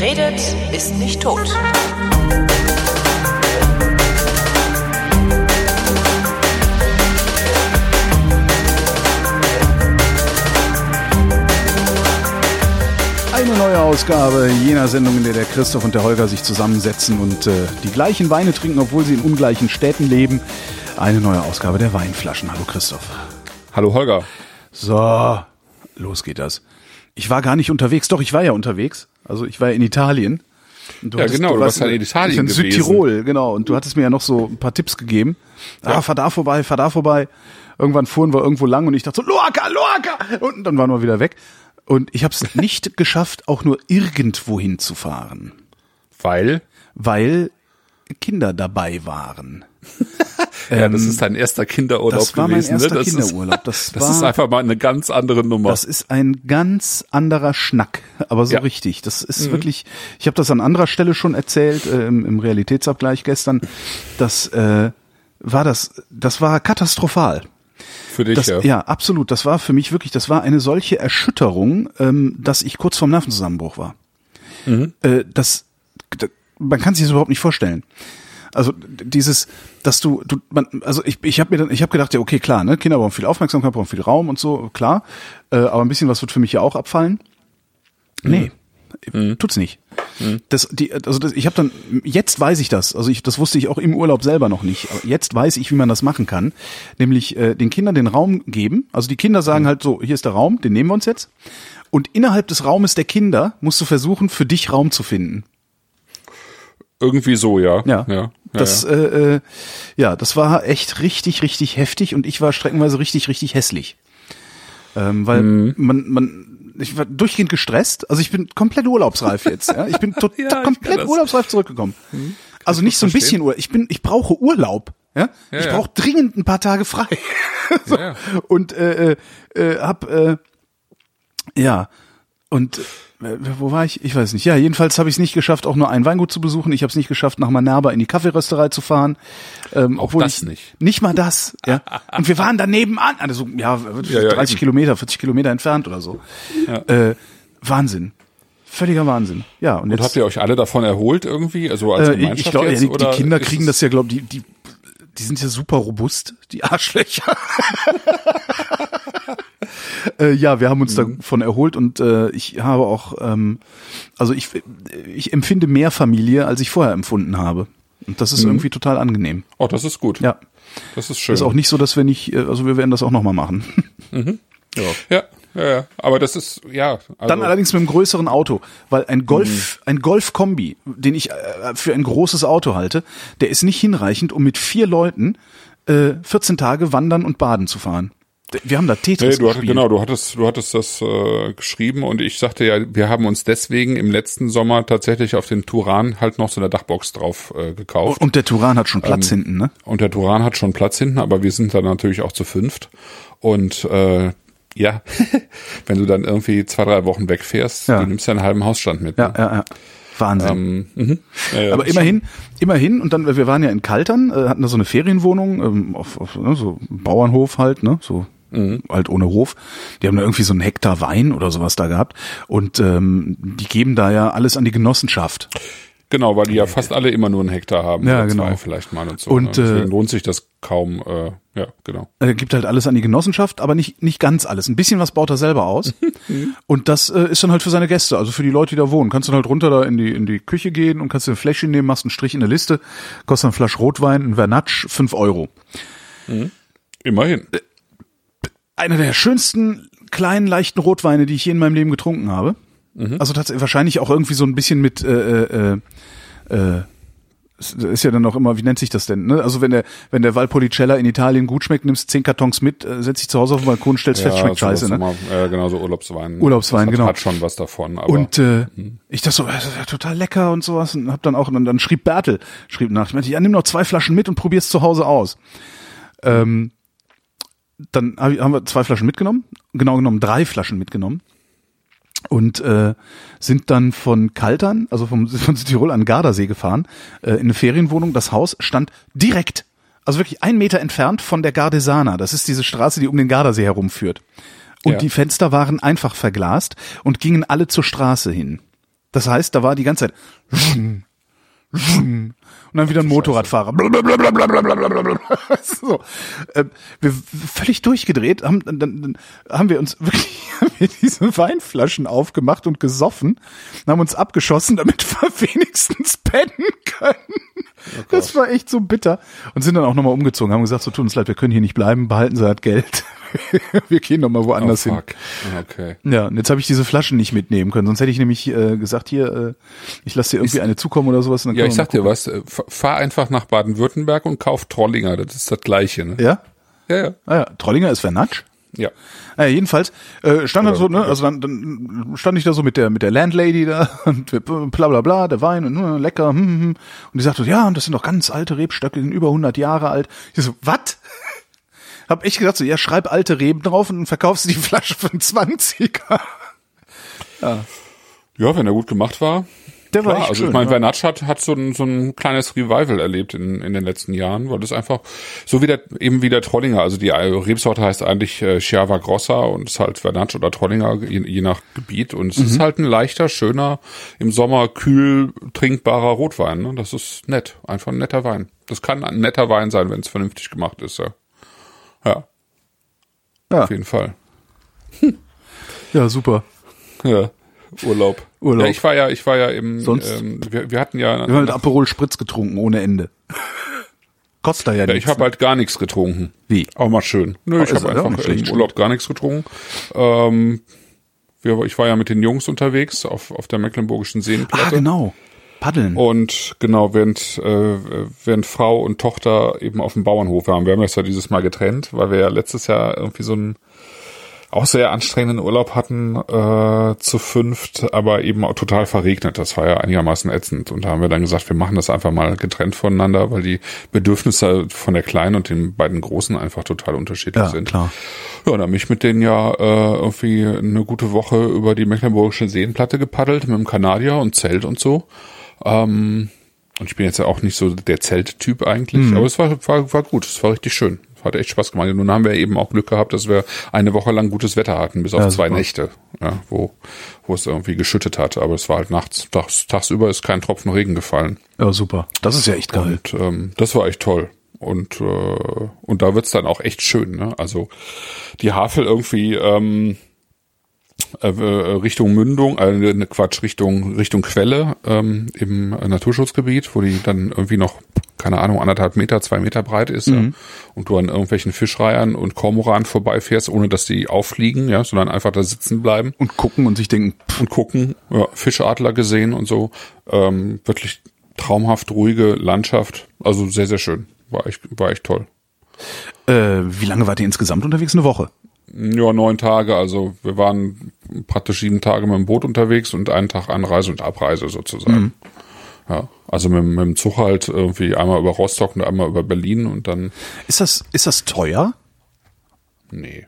Wer redet, ist nicht tot. Eine neue Ausgabe jener Sendung, in der der Christoph und der Holger sich zusammensetzen und äh, die gleichen Weine trinken, obwohl sie in ungleichen Städten leben. Eine neue Ausgabe der Weinflaschen. Hallo Christoph. Hallo Holger. So, los geht das. Ich war gar nicht unterwegs, doch ich war ja unterwegs. Also ich war ja in Italien. Und ja, genau, du warst ja in Italien in gewesen. Südtirol, genau. Und du hattest mir ja noch so ein paar Tipps gegeben. Ah, Ja. fahr da vorbei, fahr da vorbei. Irgendwann fuhren wir irgendwo lang und ich dachte so, Loaka, Loaka! Und dann waren wir wieder weg. Und ich habe es nicht geschafft, auch nur irgendwo hinzufahren, Weil, weil Kinder dabei waren. ja, das ist dein erster Kinderurlaub Ähm, das war mein gewesen. erster ne? das Kinderurlaub. Das Ist, das war- ist einfach mal eine ganz andere Nummer. Das ist ein ganz anderer Schnack, aber so Ja. Mhm. richtig. Das ist wirklich, ich habe das an anderer Stelle schon erzählt, äh, im, im Realitätsabgleich gestern. Das äh, war das, das war katastrophal. Für dich, Das, ja. ja, absolut. Das war für mich wirklich, das war eine solche Erschütterung, ähm, dass ich kurz vorm Nervenzusammenbruch war. Mhm. Äh, das, man kann sich das überhaupt nicht vorstellen. Also dieses, dass du, du, man, also ich, ich habe mir dann, ich habe gedacht, ja okay, klar, ne, Kinder brauchen viel Aufmerksamkeit, brauchen viel Raum und so, klar. Äh, aber ein bisschen was wird für mich ja auch abfallen. Nee, tut's nicht. Das, die, also das, ich habe dann, jetzt weiß ich das, also ich, das wusste ich auch im Urlaub selber noch nicht, aber jetzt weiß ich, wie man das machen kann, nämlich äh, den Kindern den Raum geben, also die Kinder sagen halt so, hier ist der Raum, den nehmen wir uns jetzt und innerhalb des Raumes der Kinder musst du versuchen, für dich Raum zu finden. Irgendwie so, ja. Ja, ja, ja das, ja. Äh, äh, ja, das war echt richtig, richtig heftig und ich war streckenweise richtig, richtig hässlich, ähm, weil Mhm. man, man, ich war durchgehend gestresst. Also ich bin komplett urlaubsreif jetzt. Ja, ich bin total Ja, komplett. Mhm. urlaubsreif zurückgekommen. Also nicht so ein bisschen Urlaub. Ich bin, ich brauche Urlaub. Ja, Ja, ich ja. brauche dringend ein paar Tage frei. so. Ja, ja. Und äh, äh, äh, hab äh, ja und wo war ich? Ich weiß nicht. Ja, jedenfalls habe ich es nicht geschafft, auch nur ein Weingut zu besuchen. Ich habe es nicht geschafft, nach Manerba in die Kaffeerösterei zu fahren. Ähm, Auch obwohl das ich, nicht. Nicht mal das. Ja. Und wir waren daneben an, also ja, Ja, ja, 30 eben. Kilometer, 40 Kilometer entfernt oder so. Äh, Wahnsinn. Völliger Wahnsinn. Ja, und Und jetzt habt ihr euch alle davon erholt irgendwie? Also als äh, Gemeinschaft ich glaube, ja, jetzt? die, die Kinder kriegen das ja, glaube die, die, die sind ja super robust, die Arschlöcher. äh, ja, wir haben uns Mhm. davon erholt und äh, ich habe auch, ähm, also ich, ich empfinde mehr Familie, als ich vorher empfunden habe. Und das ist irgendwie total angenehm. Oh, das ist gut. Ja. Das ist schön. Ist auch nicht so, dass wir nicht, äh, also wir werden das auch nochmal machen. ja. ja, ja, ja. Aber das ist, ja. Also, Dann allerdings mit einem größeren Auto, weil ein Golf, ein Golf-Kombi, den ich äh, für ein großes Auto halte, der ist nicht hinreichend, um mit vier Leuten äh, 14 Tage wandern und baden zu fahren. Wir haben da Tetris Nee, du hattest, gespielt. genau, du hattest, du hattest das äh, geschrieben und ich sagte ja, wir haben uns deswegen im letzten Sommer tatsächlich auf den Turan halt noch so eine Dachbox drauf äh, gekauft. Und der Turan hat schon Ähm, Platz hinten, ne? Und der Turan hat schon Platz hinten, aber wir sind dann natürlich auch zu fünft. Und äh, ja, wenn du dann irgendwie zwei, drei Wochen wegfährst, Ja. du nimmst ja einen halben Hausstand mit. Ja, Ne? ja, ja. Wahnsinn. Ähm, mhm. ja, ja, Aber immerhin, immerhin, und dann, wir waren ja in Kaltern, äh, hatten da so eine Ferienwohnung, ähm, auf, auf ne, so Bauernhof halt, ne, so Mhm. halt ohne Hof. Die haben da irgendwie so einen Hektar Wein oder sowas da gehabt. Und ähm, die geben da ja alles an die Genossenschaft. Genau, weil die ja fast alle immer nur einen Hektar haben. Ja, genau. Zwei vielleicht mal und so. Und, ne? Deswegen äh, lohnt sich das kaum. Äh, ja, genau. Er gibt halt alles an die Genossenschaft, aber nicht, nicht ganz alles. Ein bisschen was baut er selber aus. und das äh, ist dann halt für seine Gäste, also für die Leute, die da wohnen. Kannst du dann halt runter da in die, in die Küche gehen und kannst dir ein Fläschchen nehmen, machst einen Strich in der Liste, kostet eine Flasche Rotwein, ein Vernatsch, fünf Euro. Immerhin. Einer der schönsten kleinen, leichten Rotweine, die ich je in meinem Leben getrunken habe. Also tatsächlich wahrscheinlich auch irgendwie so ein bisschen mit äh, äh, äh, ist ja dann auch immer, wie nennt sich das denn? Ne? Also wenn der, wenn der Valpolicella in Italien gut schmeckt, nimmst zehn Kartons mit, äh, setzt dich zu Hause auf den Balkon, stellst fest, schmeckt scheiße. Ne? immer, Ja, genau, so Urlaubswein. Urlaubswein, hat, genau. Hat schon was davon. Aber Und äh, ich dachte so, das ist ja total lecker und sowas und hab dann auch, und dann schrieb Bertel, schrieb nach, ich meinte, ja, nimm noch zwei Flaschen mit und probier's zu Hause aus. Ähm, dann haben wir zwei Flaschen mitgenommen, genau genommen drei Flaschen mitgenommen und äh, sind dann von Kaltern, also vom, von Südtirol an Gardasee gefahren, äh, in eine Ferienwohnung. Das Haus stand direkt, also wirklich ein Meter entfernt von der Gardesana. Das ist diese Straße, die um den Gardasee herumführt. Und Ja. die Fenster waren einfach verglast und gingen alle zur Straße hin. Das heißt, da war die ganze Zeit und dann wieder ein Motorradfahrer. So, äh, wir völlig durchgedreht, haben dann, dann haben wir uns wirklich wir diese Weinflaschen aufgemacht und gesoffen, und haben uns abgeschossen, damit wir wenigstens pennen können. das war echt so bitter und sind dann auch nochmal umgezogen, haben gesagt, so tut uns leid, wir können hier nicht bleiben, behalten Sie das Geld. wir gehen nochmal woanders oh, hin. Okay. Ja, und jetzt habe ich diese Flaschen nicht mitnehmen können. Sonst hätte ich nämlich äh, gesagt, hier, äh, ich lasse dir irgendwie eine zukommen oder sowas. Ja, ich sag dir was, äh, fahr einfach nach Baden-Württemberg und kauf Trollinger, das ist das gleiche, ne? Ja? Ja, ja. Ah ja, Trollinger ist Vernatsch. Ja. Naja, jedenfalls äh, stand dann so, ne, also dann, dann stand ich da so mit der mit der Landlady da und bla bla bla, der Wein und äh, lecker, hm, hm, hm. und die sagte, ja, und das sind doch ganz alte Rebstöcke, die sind über 100 Jahre alt. Ich so, was? Hab ich gedacht so, ja, schreib alte Reben drauf und verkaufst die Flasche für einen 20er. Ja, wenn er gut gemacht war. Der war Klar, echt also schön, ich meine, ja. Vernatsch hat, hat so ein, so ein kleines Revival erlebt in, in den letzten Jahren, weil das einfach, so wie der, eben wie der Trollinger, also die Rebsorte heißt eigentlich äh, Chiava Grossa und ist halt Vernatsch oder Trollinger, je, je nach Gebiet und es Mhm. ist halt ein leichter, schöner, im Sommer kühl trinkbarer Rotwein, ne? das ist nett, einfach ein netter Wein. Das kann ein netter Wein sein, wenn es vernünftig gemacht ist, ja. Ja, Ja, auf jeden Fall. ja, super. Ja, Urlaub. Urlaub. Ja, ich war ja, ich war ja im, Sonst? ähm, wir, wir hatten ja, Wir haben mit Aperol Spritz getrunken ohne Ende. Kostet da ja, ja nichts. ich habe halt gar nichts getrunken. Wie? Auch mal schön. Nö, ich habe einfach im Urlaub gar nichts getrunken. Ähm, wir, ich war ja mit den Jungs unterwegs auf, auf der Mecklenburgischen Seenplatte. Ah, genau. Paddeln. Und genau, während, äh, während Frau und Tochter eben auf dem Bauernhof waren. Wir haben das ja dieses Mal getrennt, weil wir ja letztes Jahr irgendwie so einen auch sehr anstrengenden Urlaub hatten äh, zu fünft, aber eben auch total verregnet. Das war ja einigermaßen ätzend. Und da haben wir dann gesagt, wir machen das einfach mal getrennt voneinander, weil die Bedürfnisse von der Kleinen und den beiden Großen einfach total unterschiedlich ja, sind. klar. Ja, dann habe ich mit denen ja äh, irgendwie eine gute Woche über die Mecklenburgische Seenplatte gepaddelt mit dem Kanadier und Zelt und so. Ähm, und ich bin jetzt ja auch nicht so der Zelttyp eigentlich, aber es war, war, war gut, es war richtig schön. Hat echt Spaß gemacht. Und nun haben wir eben auch Glück gehabt, dass wir eine Woche lang gutes Wetter hatten, bis auf Ja, zwei super. Nächte, ja, wo, wo es irgendwie geschüttet hat. Aber es war halt nachts, tags, tagsüber ist kein Tropfen Regen gefallen. Ja, super. Das ist ja echt geil. Und ähm, das war echt toll. Und, äh, und da wird's dann auch echt schön. Ne? Also die Havel irgendwie ähm, äh, äh, Richtung Mündung, äh, ne, Quatsch, Richtung, Richtung Quelle ähm, im Naturschutzgebiet, wo die dann irgendwie noch, keine Ahnung, anderthalb Meter, zwei Meter breit ist. Ja? Und du an irgendwelchen Fischreihern und Kormoran vorbeifährst, ohne dass die auffliegen, ja, sondern einfach da sitzen bleiben Und gucken und sich denken, pff, und gucken, ja, Fischadler gesehen und so. Ähm, wirklich traumhaft ruhige Landschaft. Also sehr, sehr schön. War echt, war echt toll. äh, wie lange wart ihr insgesamt unterwegs? Eine Woche. Ja, neun Tage. Also wir waren praktisch sieben Tage mit dem Boot unterwegs und einen Tag Anreise und Abreise sozusagen. Ja, also mit, mit dem Zug halt irgendwie einmal über Rostock und einmal über Berlin und dann, Ist das, ist das teuer? nee.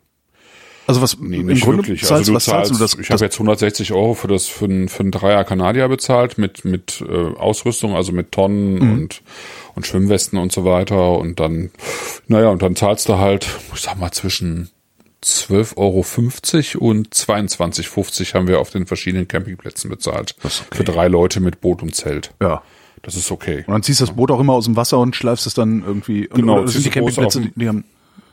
Also was Nee, im nicht Grunde wirklich. zahlst, Also du was zahlst zahlst, du das? ich habe jetzt 160 Euro für das für ein, für ein Dreier Kanadier bezahlt mit mit äh, Ausrüstung, also mit Tonnen Mhm. und und Schwimmwesten und so weiter und dann naja und dann zahlst du halt, ich sag mal zwischen 12,50 Euro und 22,50 haben wir auf den verschiedenen Campingplätzen bezahlt. Das okay. Für drei Leute mit Boot und Zelt. ja. Das ist okay. Und dann ziehst du das Boot auch immer aus dem Wasser und schleifst es dann irgendwie. Und, Genau, oder sind die Campingplätze, die, die haben.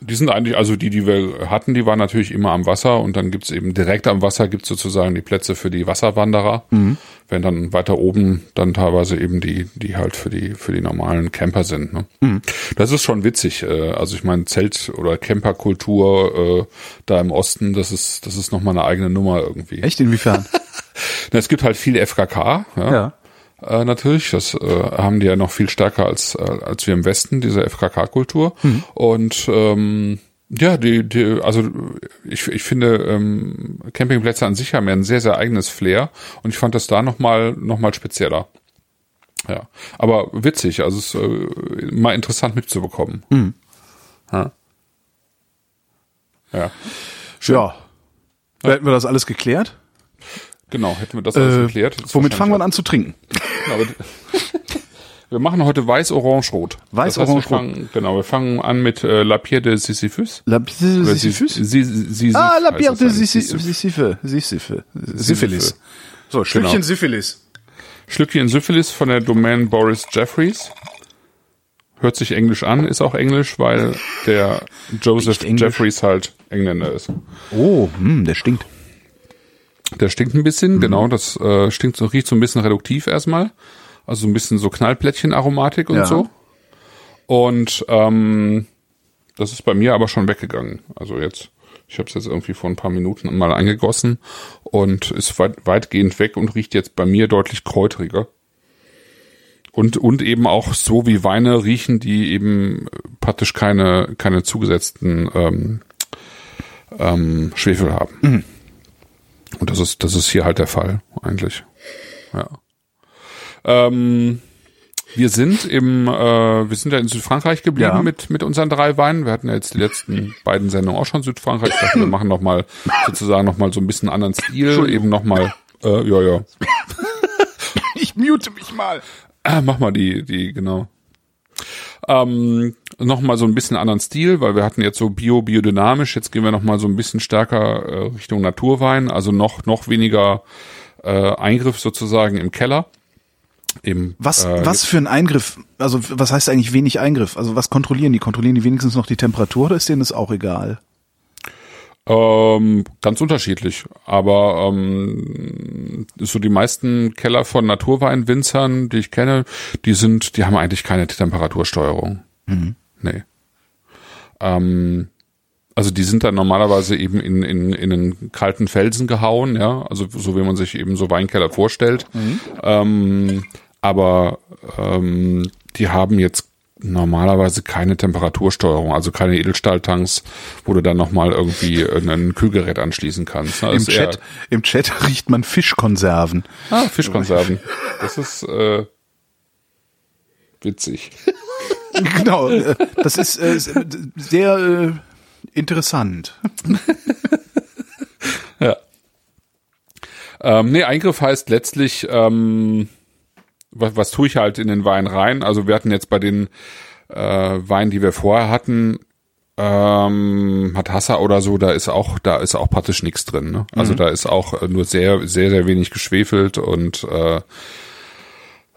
Die sind eigentlich, also die, die wir hatten, die waren natürlich immer am Wasser und dann gibt's eben direkt am Wasser gibt's sozusagen die Plätze für die Wasserwanderer. Wenn dann weiter oben dann teilweise eben die, die halt für die, für die normalen Camper sind. Ne? Das ist schon witzig. äh, Also ich meine, Zelt- oder Camperkultur äh, da im Osten, das ist, das ist nochmal eine eigene Nummer irgendwie. Echt? Inwiefern? Na, Es gibt halt viel FKK, ja. ja. Äh, natürlich, das äh, haben die ja noch viel stärker als äh, als wir im Westen diese FKK-Kultur und ähm, ja, die, die, also ich, ich finde ähm, Campingplätze an sich haben ja ein sehr sehr eigenes Flair und ich fand das da noch mal noch mal spezieller. Ja, aber witzig, also es ist äh, mal interessant mitzubekommen. Ja. ja, Ja. Hätten wir das alles geklärt? Genau, hätten wir das alles Äh, geklärt. Ist womit fangen wir an zu trinken? Genau, wir machen heute weiß, orange, rot. Weiß, das heißt, Genau, wir fangen an mit äh, La Pierre de Sisyphus. La Oder Sisyphus? Sis- Sis- Sisyph Ah, la Pierre das de. Sisyphe. Sisyphe. Syphilis. So, Schlückchen genau. Syphilis. Schlückchen Syphilis von der Domain Boris Jeffries. Hört sich Englisch an, ist auch Englisch, weil der Joseph Jeffries halt Engländer ist. Oh, hm, der stinkt. Der stinkt ein bisschen, mhm. genau, das äh, stinkt so, riecht so ein bisschen reduktiv erstmal. Also ein bisschen so Knallplättchen-Aromatik und ja. so. Und ähm, das ist bei mir aber schon weggegangen. Also jetzt, ich habe es jetzt irgendwie vor ein paar Minuten mal eingegossen und ist weit, weitgehend weg und riecht jetzt bei mir deutlich kräuteriger. Und, und eben auch so wie Weine riechen, die eben praktisch keine, keine zugesetzten ähm, ähm, Schwefel haben. Mhm. Und das ist, das ist hier halt der Fall, eigentlich. Ja. Ähm, wir sind im, äh, wir sind ja in Südfrankreich geblieben ja. mit mit unseren drei Weinen. Wir hatten ja jetzt die letzten beiden Sendungen auch schon Südfrankreich. Ich dachte, wir machen noch mal sozusagen noch mal so ein bisschen anderen Stil, eben noch mal, äh, ja ja. Ich mute mich mal. Äh, mach mal die die genau. Ähm, noch mal so ein bisschen anderen Stil, weil wir hatten jetzt so bio biodynamisch. Jetzt gehen wir noch mal so ein bisschen stärker äh, Richtung Naturwein, also noch noch weniger äh, Eingriff sozusagen im Keller. Eben, was, äh, was für ein Eingriff? Also was heißt eigentlich wenig Eingriff? Also was kontrollieren die? Kontrollieren die wenigstens noch die Temperatur oder ist denen das auch egal? Ähm, ganz unterschiedlich. Aber ähm, so die meisten Keller von Naturweinwinzern, die ich kenne, die sind, die haben eigentlich keine Temperatursteuerung. Mhm. Nee. Ähm, also die sind dann normalerweise eben in, in, in einen kalten Felsen gehauen, ja, also so wie man sich eben so Weinkeller vorstellt. Mhm. Ähm, aber ähm, die haben jetzt normalerweise keine Temperatursteuerung, also keine Edelstahltanks, wo du dann nochmal irgendwie ein Kühlgerät anschließen kannst. Ne? Im, Chat, Im Chat riecht man Fischkonserven. Ah, Fischkonserven. Das ist äh, witzig. genau, äh, das ist äh, sehr äh, interessant. ja. Ähm, nee, Eingriff heißt letztlich, ähm, was, was tue ich halt in den Wein rein? Also wir hatten jetzt bei den äh, Weinen, die wir vorher hatten, ähm, Hatassa oder so, da ist auch, da ist auch praktisch nichts drin. Ne? Also mhm. da ist auch nur sehr, sehr, sehr wenig geschwefelt und äh,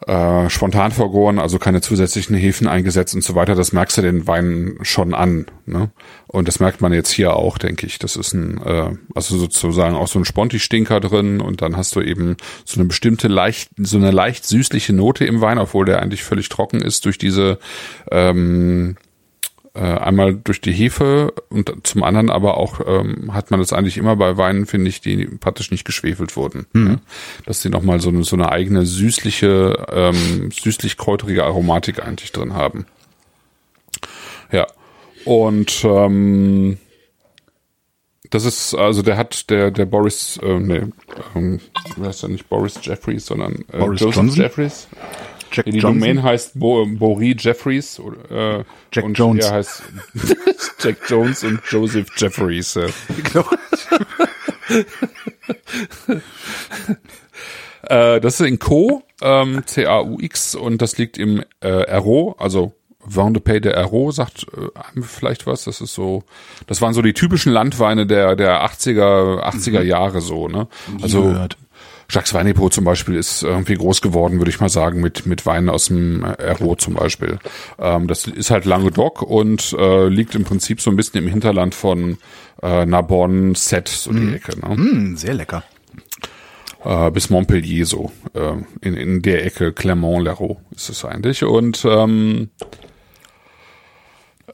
äh, spontan vergoren, also keine zusätzlichen Hefen eingesetzt und so weiter. Das merkst du den Wein schon an. Ne? Und das merkt man jetzt hier auch, denke ich. Das ist ein, äh, also sozusagen auch so ein Sponti-Stinker drin und dann hast du eben so eine bestimmte leicht, so eine leicht süßliche Note im Wein, obwohl der eigentlich völlig trocken ist durch diese ähm, äh, einmal durch die Hefe und zum anderen aber auch ähm, hat man das eigentlich immer bei Weinen, finde ich, die praktisch nicht geschwefelt wurden. Mhm. Ja? Dass die nochmal so eine, so eine eigene süßliche, ähm, süßlich-kräuterige Aromatik eigentlich drin haben. Ja. Und ähm, das ist, also der hat, der, der Boris, äh, nee, ähm, wer heißt der nicht Boris Jeffries, sondern äh, Boris Joseph Johnson? Jeffries. Jack die Johnson? Domain heißt Bo Bori Jeffries äh, Jack und Jones. Er heißt Jack Jones und Joseph Jeffries. Äh. Genau. äh, das ist in Co, ähm, C-A-U-X und das liegt im äh, RO, also Vin de Aero sagt äh, vielleicht was. Das ist so, das waren so die typischen Landweine der der 80er 80er mhm. Jahre so, ne? Also Jacques Weinepot zum Beispiel ist irgendwie groß geworden, würde ich mal sagen, mit, mit Weinen aus dem Airot zum Beispiel. Ähm, das ist halt Languedoc und äh, liegt im Prinzip so ein bisschen im Hinterland von äh, Narbonne, Set, so die mm. Ecke. Ne? Mm, sehr lecker. Äh, bis Montpellier so. Äh, in, in der Ecke Clermont-Leroux ist es eigentlich. Und ähm,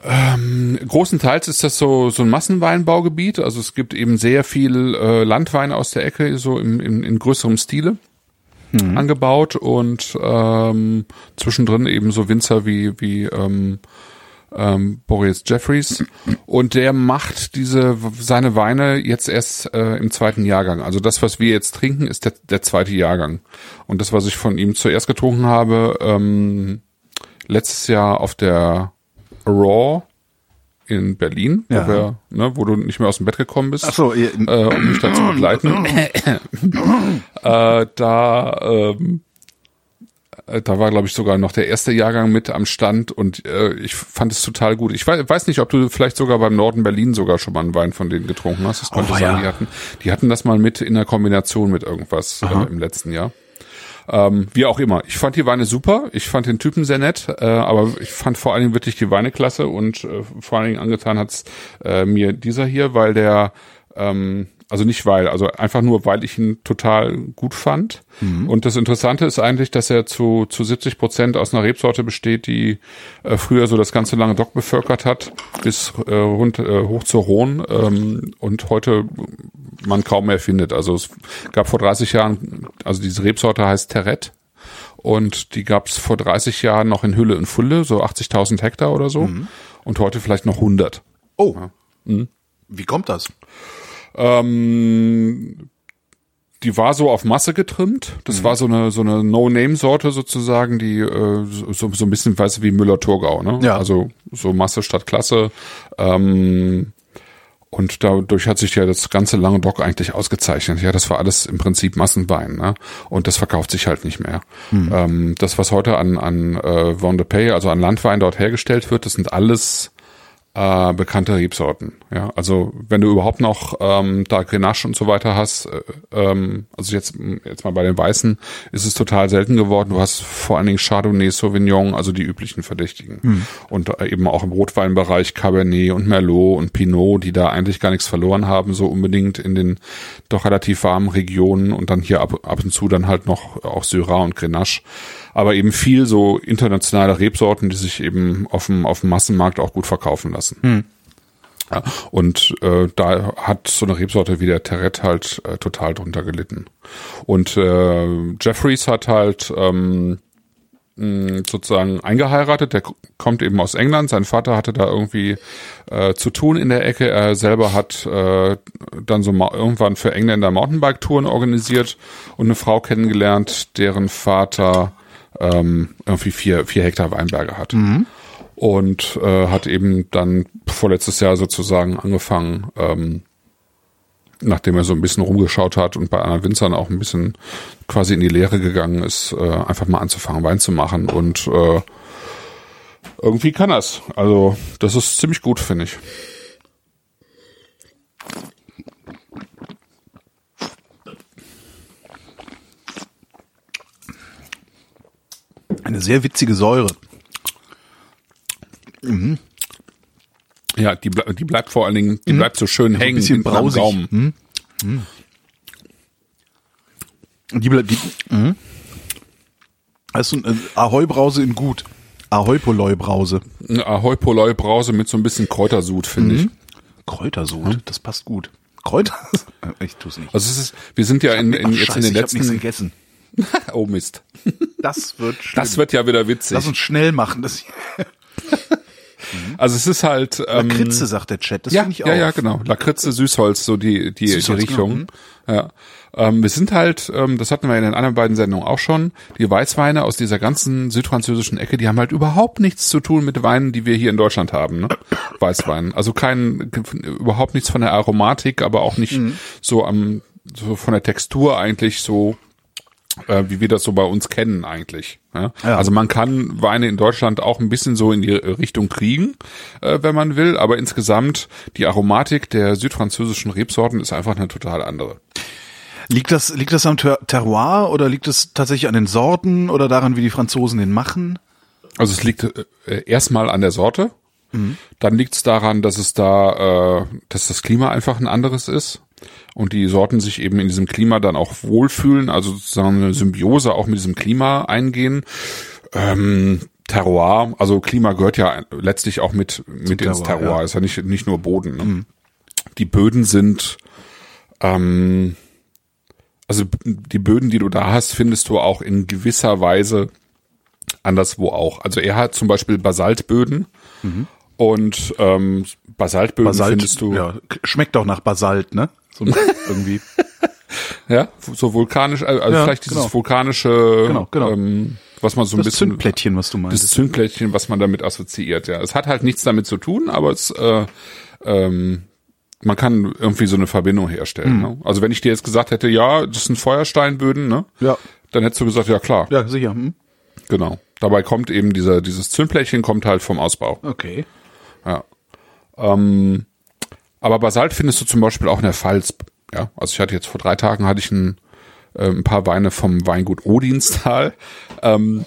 ähm, großenteils ist das so so ein Massenweinbaugebiet. Also es gibt eben sehr viel äh, Landweine aus der Ecke, so im, im, in größerem Stile mhm. angebaut und ähm, zwischendrin eben so Winzer wie wie ähm, ähm, Boris Jeffries und der macht diese seine Weine jetzt erst äh, im zweiten Jahrgang. Also das, was wir jetzt trinken, ist der, der zweite Jahrgang. Und das, was ich von ihm zuerst getrunken habe, ähm, letztes Jahr auf der Raw in Berlin, ja. wo, wir, ne, wo du nicht mehr aus dem Bett gekommen bist, Ach so, ihr, äh, um mich da zu begleiten. äh, da ähm, Äh, Da war, glaube ich, sogar noch der erste Jahrgang mit am Stand und äh, ich fand es total gut. Ich weiß, weiß nicht, ob du vielleicht sogar beim Norden Berlin sogar schon mal einen Wein von denen getrunken hast. Das könnte Oh, sein. ja. Die hatten, die hatten das mal mit in der Kombination mit irgendwas äh, im letzten Jahr. Ähm, wie auch immer. Ich fand die Weine super. Ich fand den Typen sehr nett, äh, aber ich fand vor allen Dingen wirklich die Weine klasse und äh, vor allen Dingen angetan hat's äh, mir dieser hier, weil der ähm, also nicht weil, also einfach nur, weil ich ihn total gut fand. Und das Interessante ist eigentlich, dass er zu, zu 70 Prozent aus einer Rebsorte besteht, die äh, früher so das ganze lange Dock bevölkert hat, bis äh, rund, äh, hoch zur Rhone ähm, und heute man kaum mehr findet. Also es gab vor 30 Jahren, also diese Rebsorte heißt Terret und die gab es vor 30 Jahren noch in Hülle und Fülle, so 80.000 Hektar oder so und heute vielleicht noch 100. Oh. Wie kommt das? Ähm, die war so auf Masse getrimmt. Das war so eine so eine No-Name-Sorte sozusagen, die äh, so, so ein bisschen weißt du, wie Müller-Thurgau, ne? Ja. Also so Masse statt Klasse. Ähm, und dadurch hat sich ja das ganze lange Dock eigentlich ausgezeichnet. Ja, das war alles im Prinzip Massenwein, ne? Und das verkauft sich halt nicht mehr. Ähm, das, was heute an, an äh, Von de Pay, also an Landwein dort hergestellt wird, das sind alles äh, bekannte Rebsorten. Ja, also wenn du überhaupt noch ähm, da Grenache und so weiter hast, äh, ähm, also jetzt jetzt mal bei den Weißen ist es total selten geworden. Du hast vor allen Dingen Chardonnay, Sauvignon, also die üblichen Verdächtigen und äh, eben auch im Rotweinbereich Cabernet und Merlot und Pinot, die da eigentlich gar nichts verloren haben, so unbedingt in den doch relativ warmen Regionen und dann hier ab, ab und zu dann halt noch auch Syrah und Grenache aber eben viel so internationale Rebsorten, die sich eben auf dem, auf dem Massenmarkt auch gut verkaufen lassen. Ja, und äh, da hat so eine Rebsorte wie der Terret halt äh, total drunter gelitten. Und äh, Jeffries hat halt ähm, sozusagen eingeheiratet. Der kommt eben aus England. Sein Vater hatte da irgendwie äh, zu tun in der Ecke. Er selber hat äh, dann so irgendwann für Engländer Mountainbike-Touren organisiert und eine Frau kennengelernt, deren Vater ähm, irgendwie vier, vier Hektar Weinberge hat. Und äh, hat eben dann vorletztes Jahr sozusagen angefangen, ähm, nachdem er so ein bisschen rumgeschaut hat und bei anderen Winzern auch ein bisschen quasi in die Lehre gegangen ist, äh, einfach mal anzufangen, Wein zu machen. Und äh, irgendwie kann er's. Also das ist ziemlich gut, finde ich. Eine sehr witzige Säure. Ja, die, die bleibt vor allen Dingen, die bleibt so schön hängen bisschen hinten am brausig. Gaumen. Und Die, bleibt- die, mhm. Das ist so eine Ahoi-Brause in gut. Ahoi-Poloi-Brause. Eine Ahoi Poloi Brause mit so ein bisschen Kräutersud, finde ich. Kräutersud, das passt gut. Kräuter? Ich tu's nicht. Also es ist, wir sind ja in, in, jetzt in den ich letzten. gegessen. Oh Mist. Das wird schlimm. Das wird ja wieder witzig. Lass uns schnell machen. Das Also es ist halt. Ähm, Kritze, sagt der Chat. Das ja, finde ich auch. ja, ja, genau. Lakritze, Süßholz, so die die, die Süßholz, Richtung. genau. Ja. Ähm, wir sind halt, ähm, das hatten wir in den anderen beiden Sendungen auch schon, die Weißweine aus dieser ganzen südfranzösischen Ecke, die haben halt überhaupt nichts zu tun mit Weinen, die wir hier in Deutschland haben, ne? Weißwein. Also kein, überhaupt nichts von der Aromatik, aber auch nicht Mhm. so am, so von der Textur eigentlich so, äh, wie wir das so bei uns kennen eigentlich. Ja? Ja. Also man kann Weine in Deutschland auch ein bisschen so in die Richtung kriegen, äh, wenn man will, aber insgesamt die Aromatik der südfranzösischen Rebsorten ist einfach eine total andere. Liegt das, liegt das am Ter Terroir oder liegt es tatsächlich an den Sorten oder daran, wie die Franzosen den machen? Also es liegt äh, erstmal an der Sorte, dann liegt es daran, dass es da, äh, dass das Klima einfach ein anderes ist und die Sorten sich eben in diesem Klima dann auch wohlfühlen, also sozusagen eine Symbiose auch mit diesem Klima eingehen. Ähm, Terroir, also Klima gehört ja letztlich auch mit mit ins Terroir, Terroir, ja. ist ja nicht nicht nur Boden. Ne? Die Böden sind ähm, also die Böden, die du da hast, findest du auch in gewisser Weise anderswo auch. Also er hat zum Beispiel Basaltböden und ähm, Basaltböden findest du ja, schmeckt doch nach Basalt, ne? So irgendwie. ja so vulkanisch, also Ja, vielleicht dieses genau. vulkanische, Genau, genau. Ähm, was man so ein Das bisschen Zündplättchen, was du das meinst. Zündplättchen, was man damit assoziiert. Ja, es hat halt nichts damit zu tun, aber es äh, ähm, man kann irgendwie so eine Verbindung herstellen. Hm. Ne? Also wenn ich dir jetzt gesagt hätte, ja, das sind Feuersteinböden, ne? Ja. Dann hättest du gesagt, ja klar. Ja, sicher. Hm? Genau. Dabei kommt eben dieser, dieses Zündblättchen kommt halt vom Ausbau. Okay. Ja. Ähm, aber Basalt findest du zum Beispiel auch in der Pfalz. Ja, also ich hatte jetzt vor drei Tagen hatte ich ein, äh, ein paar Weine vom Weingut Odinstal. Ähm,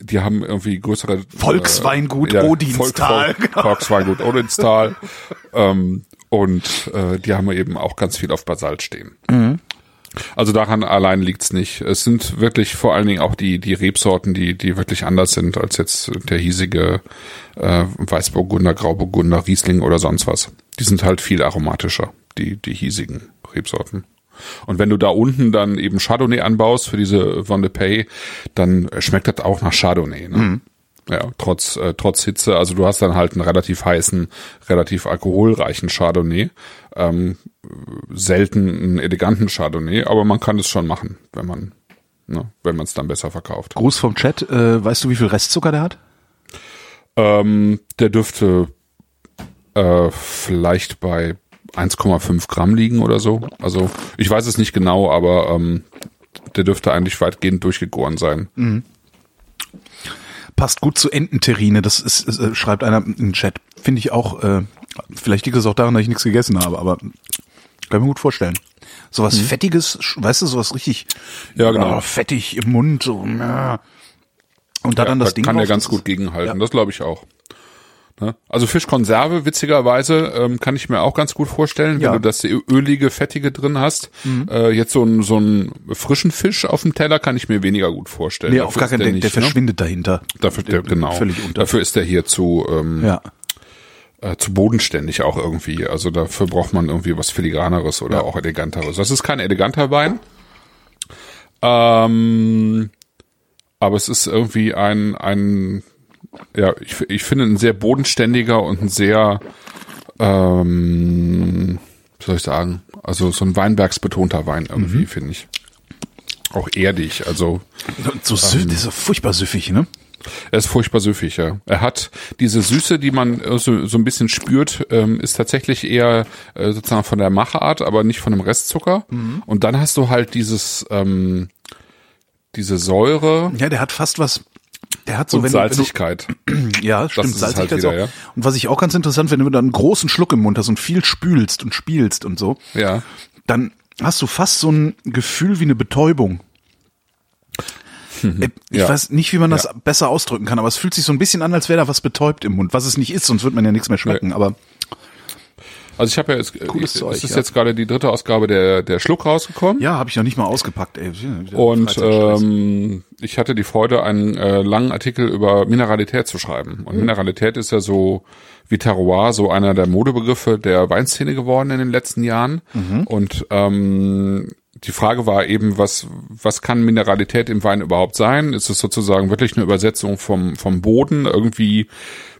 die haben irgendwie größere Volksweingut äh, ja, Odinstal. Volk, Volk, Volksweingut Odinstal. ähm, und äh, die haben eben auch ganz viel auf Basalt stehen. Also daran allein liegt's nicht. Es sind wirklich vor allen Dingen auch die die Rebsorten, die die wirklich anders sind als jetzt der hiesige äh, Weißburgunder, Grauburgunder, Riesling oder sonst was. Die sind halt viel aromatischer, die die hiesigen Rebsorten. Und wenn du da unten dann eben Chardonnay anbaust für diese Von de Pay, dann schmeckt das auch nach Chardonnay. Ne? Ja, trotz äh, trotz Hitze. Also du hast dann halt einen relativ heißen, relativ alkoholreichen Chardonnay. Ähm, selten einen eleganten Chardonnay, aber man kann es schon machen, wenn man ne, wenn man es dann besser verkauft. Gruß vom Chat. Äh, weißt du, wie viel Restzucker der hat? Ähm, der dürfte äh, vielleicht bei 1,5 Gramm liegen oder so. Also ich weiß es nicht genau, aber ähm, der dürfte eigentlich weitgehend durchgegoren sein. Passt gut zu Ententerrine. Das ist, äh, schreibt einer im Chat. Finde ich auch. Äh, vielleicht liegt es auch daran, dass ich nichts gegessen habe, aber kann ich mir gut vorstellen. Sowas fettiges, sch- weißt du, sowas richtig. Ja, genau. oh, fettig im Mund. So, ja. Und da dann das da Ding kann der drauf, ganz das gut gegenhalten. Ja. Das glaube ich auch. Ne? Also Fischkonserve, witzigerweise, ähm, kann ich mir auch ganz gut vorstellen, Ja. Mhm. wenn du das ölige, fettige drin hast. Äh, jetzt so einen so einen frischen Fisch auf dem Teller kann ich mir weniger gut vorstellen. Nee, Dafür auf gar keinen, der, nicht, der ne? verschwindet dahinter. Dafür, der, genau. Völlig unter. Dafür ist der hier zu, ähm, Ja. äh, zu bodenständig auch irgendwie. Also dafür braucht man irgendwie was filigraneres oder auch eleganteres. Das ist kein eleganter Wein. Ähm, aber es ist irgendwie ein, ein, ja, ich, ich finde ein sehr bodenständiger und ein sehr, ähm, wie soll ich sagen, also so ein Weinbergsbetonter Wein irgendwie, Mhm. finde ich. Auch erdig, also Und so süff, das ist so furchtbar süffig, ne? er ist furchtbar süffig, ja. Er hat diese Süße, die man äh, so, so ein bisschen spürt, ähm, ist tatsächlich eher äh, sozusagen von der Machart, aber nicht von dem Restzucker. Und dann hast du halt dieses, ähm, diese Säure Ja, der hat fast was. Der hat so, und wenn wenn du, Salzigkeit. Ja, stimmt, halt Salzigkeit wieder, auch. ja. Und was ich auch ganz interessant finde, wenn du dann einen großen Schluck im Mund hast und viel spülst und spielst und so, Ja. dann hast du fast so ein Gefühl wie eine Betäubung. Äh, Ich Ja. weiß nicht, wie man das Ja. besser ausdrücken kann, aber es fühlt sich so ein bisschen an, als wäre da was betäubt im Mund, was es nicht ist, sonst wird man ja nichts mehr schmecken. Aber Also ich habe ja jetzt, Cooles es Zeug, ist ja. jetzt gerade die dritte Ausgabe der, der Schluck rausgekommen. ja, habe ich noch nicht mal ausgepackt. Ey. Und ähm, ich hatte die Freude, einen äh, langen Artikel über Mineralität zu schreiben. Mhm. Und Mineralität ist ja so wie Terroir, so einer der Modebegriffe der Weinszene geworden in den letzten Jahren. Mhm. Und ähm, die Frage war eben, was, was kann Mineralität im Wein überhaupt sein? Ist es sozusagen wirklich eine Übersetzung vom, vom Boden? Irgendwie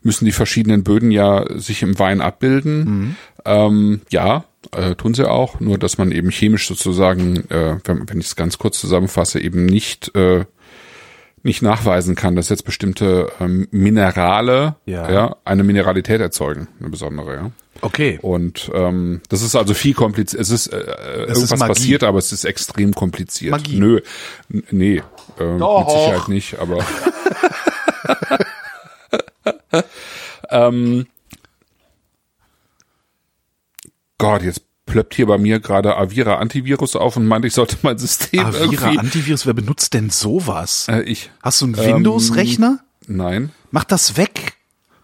müssen die verschiedenen Böden ja sich im Wein abbilden. Ähm, ja, äh, tun sie auch, nur dass man eben chemisch sozusagen, äh, wenn, wenn ich es ganz kurz zusammenfasse, eben nicht äh, nicht nachweisen kann, dass jetzt bestimmte ähm, Minerale Ja. ja. eine Mineralität erzeugen, eine besondere. Ja. okay. Und ähm, das ist also viel kompliziert. Es ist äh, ist irgendwas Magie. passiert, aber es ist extrem kompliziert. Magie. Nö, nee, äh, mit Doch. Sicherheit nicht. Aber ähm, Gott, jetzt plöppt hier bei mir gerade Avira Antivirus auf und meint, ich sollte mein System Avira irgendwie. Antivirus, wer benutzt denn sowas? Äh, ich. Hast du einen Windows-Rechner? Nein. Mach das weg.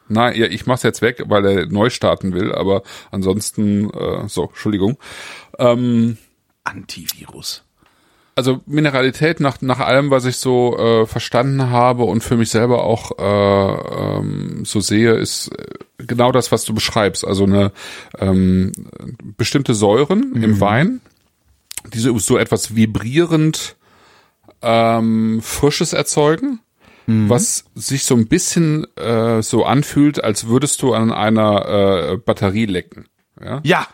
Nein, ja, ich mach's jetzt weg, weil er neu starten will, aber ansonsten, äh, so, Entschuldigung. Ähm, Antivirus. also Mineralität nach, nach allem, was ich so äh, verstanden habe und für mich selber auch äh, ähm, so sehe, ist äh, genau das, was du beschreibst. Also eine ähm, bestimmte Säuren im Wein, die so, so etwas vibrierend ähm, Frisches erzeugen, was sich so ein bisschen äh, so anfühlt, als würdest du an einer äh, Batterie lecken. Ja? Ja,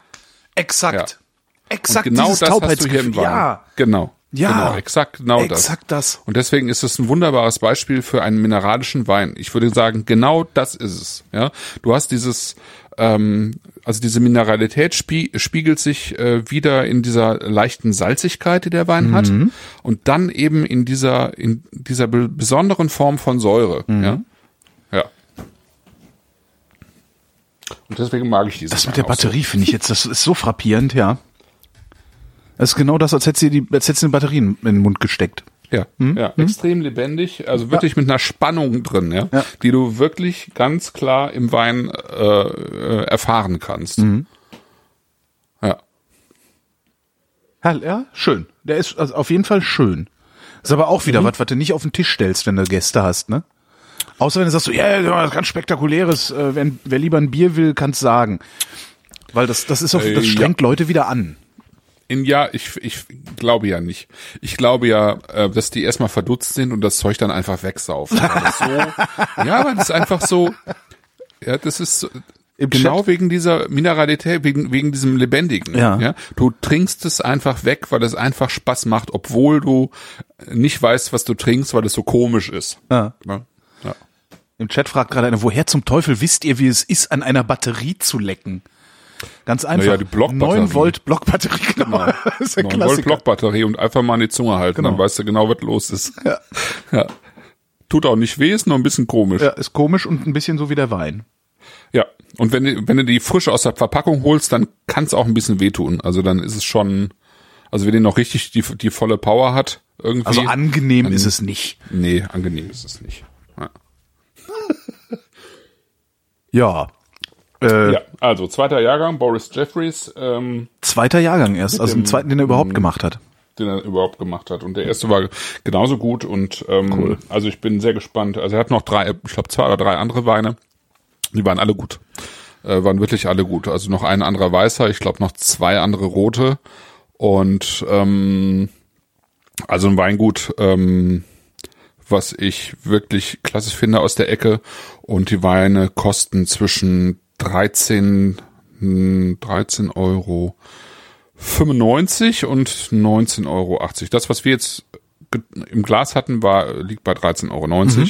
exakt. Ja. Exakt genau dieses das hast du hier im. Wein. Ja, Genau. Ja. Genau, exakt genau das. Exakt das. Und deswegen ist es ein wunderbares Beispiel für einen mineralischen Wein. Ich würde sagen, genau das ist es. Ja, du hast dieses, ähm, also diese Mineralität spie spiegelt sich äh, wieder in dieser leichten Salzigkeit, die der Wein hat, und dann eben in dieser in dieser be besonderen Form von Säure. Ja, ja. Und deswegen mag ich dieses. Das mit der auch so. Batterie finde ich jetzt, das ist so frappierend, ja. Das ist genau das, als hättest du die, als hättest du eine Batterie in den Mund gesteckt. Ja, ja extrem lebendig, also wirklich mit einer Spannung drin, ja, Ja. die du wirklich ganz klar im Wein äh, äh, erfahren kannst. Ja. Ja, ja, schön. Der ist also auf jeden Fall schön. Ist aber auch wieder was, was du nicht auf den Tisch stellst, wenn du Gäste hast, ne? Außer wenn du sagst, so, ja, yeah, ist ganz spektakuläres, äh, wer, wer lieber ein Bier will, kann's sagen. Weil das, das ist auf, Äh, das strengt Leute wieder an. In, ja, ich, ich glaube ja nicht. Ich glaube ja, äh, dass die erstmal verdutzt sind und das Zeug dann einfach wegsaufen. Weil so, ja, aber das ist einfach so, ja, das ist so, Im genau Chat- wegen dieser Mineralität, wegen, wegen diesem Lebendigen. Ja. ja. Du trinkst es einfach weg, weil es einfach Spaß macht, obwohl du nicht weißt, was du trinkst, weil es so komisch ist. Ja. Ja. Ja. Im Chat fragt gerade einer, woher zum Teufel wisst ihr, wie es ist, an einer Batterie zu lecken? Ganz einfach. Naja, die Blockbatterie. 9 Volt Blockbatterie, genau. Das ist der 9 Volt Klassiker. Blockbatterie und einfach mal an die Zunge halten, Genau. dann weißt du genau, was los ist. Ja. ja. Tut auch nicht weh, ist nur ein bisschen komisch. Ja, ist komisch und ein bisschen so wie der Wein. Ja, und wenn, du- wenn du die frisch aus der Verpackung holst, dann kann es auch ein bisschen wehtun. Also dann ist es schon, also wenn die noch richtig die, die volle Power hat, irgendwie. Also angenehm ist es nicht. nee, angenehm ist es nicht. Ja, Ja. Äh, ja also zweiter Jahrgang, Boris Jeffries, ähm, Zweiter Jahrgang erst, also den zweiten, den er überhaupt gemacht hat. den er überhaupt gemacht hat. Und der erste war genauso gut und ähm, also ich bin sehr gespannt. Also er hat noch drei, ich glaube zwei oder drei andere Weine. Die waren alle gut. Äh, waren wirklich alle gut. Also noch ein anderer weißer, ich glaube noch zwei andere rote. Und ähm, also ein Weingut, ähm, was ich wirklich klasse finde aus der Ecke. Und die Weine kosten zwischen 13, hm, 13 Euro 95 und 19,80 Euro. Das, was wir jetzt im Glas hatten, war, liegt bei 13,90 Euro.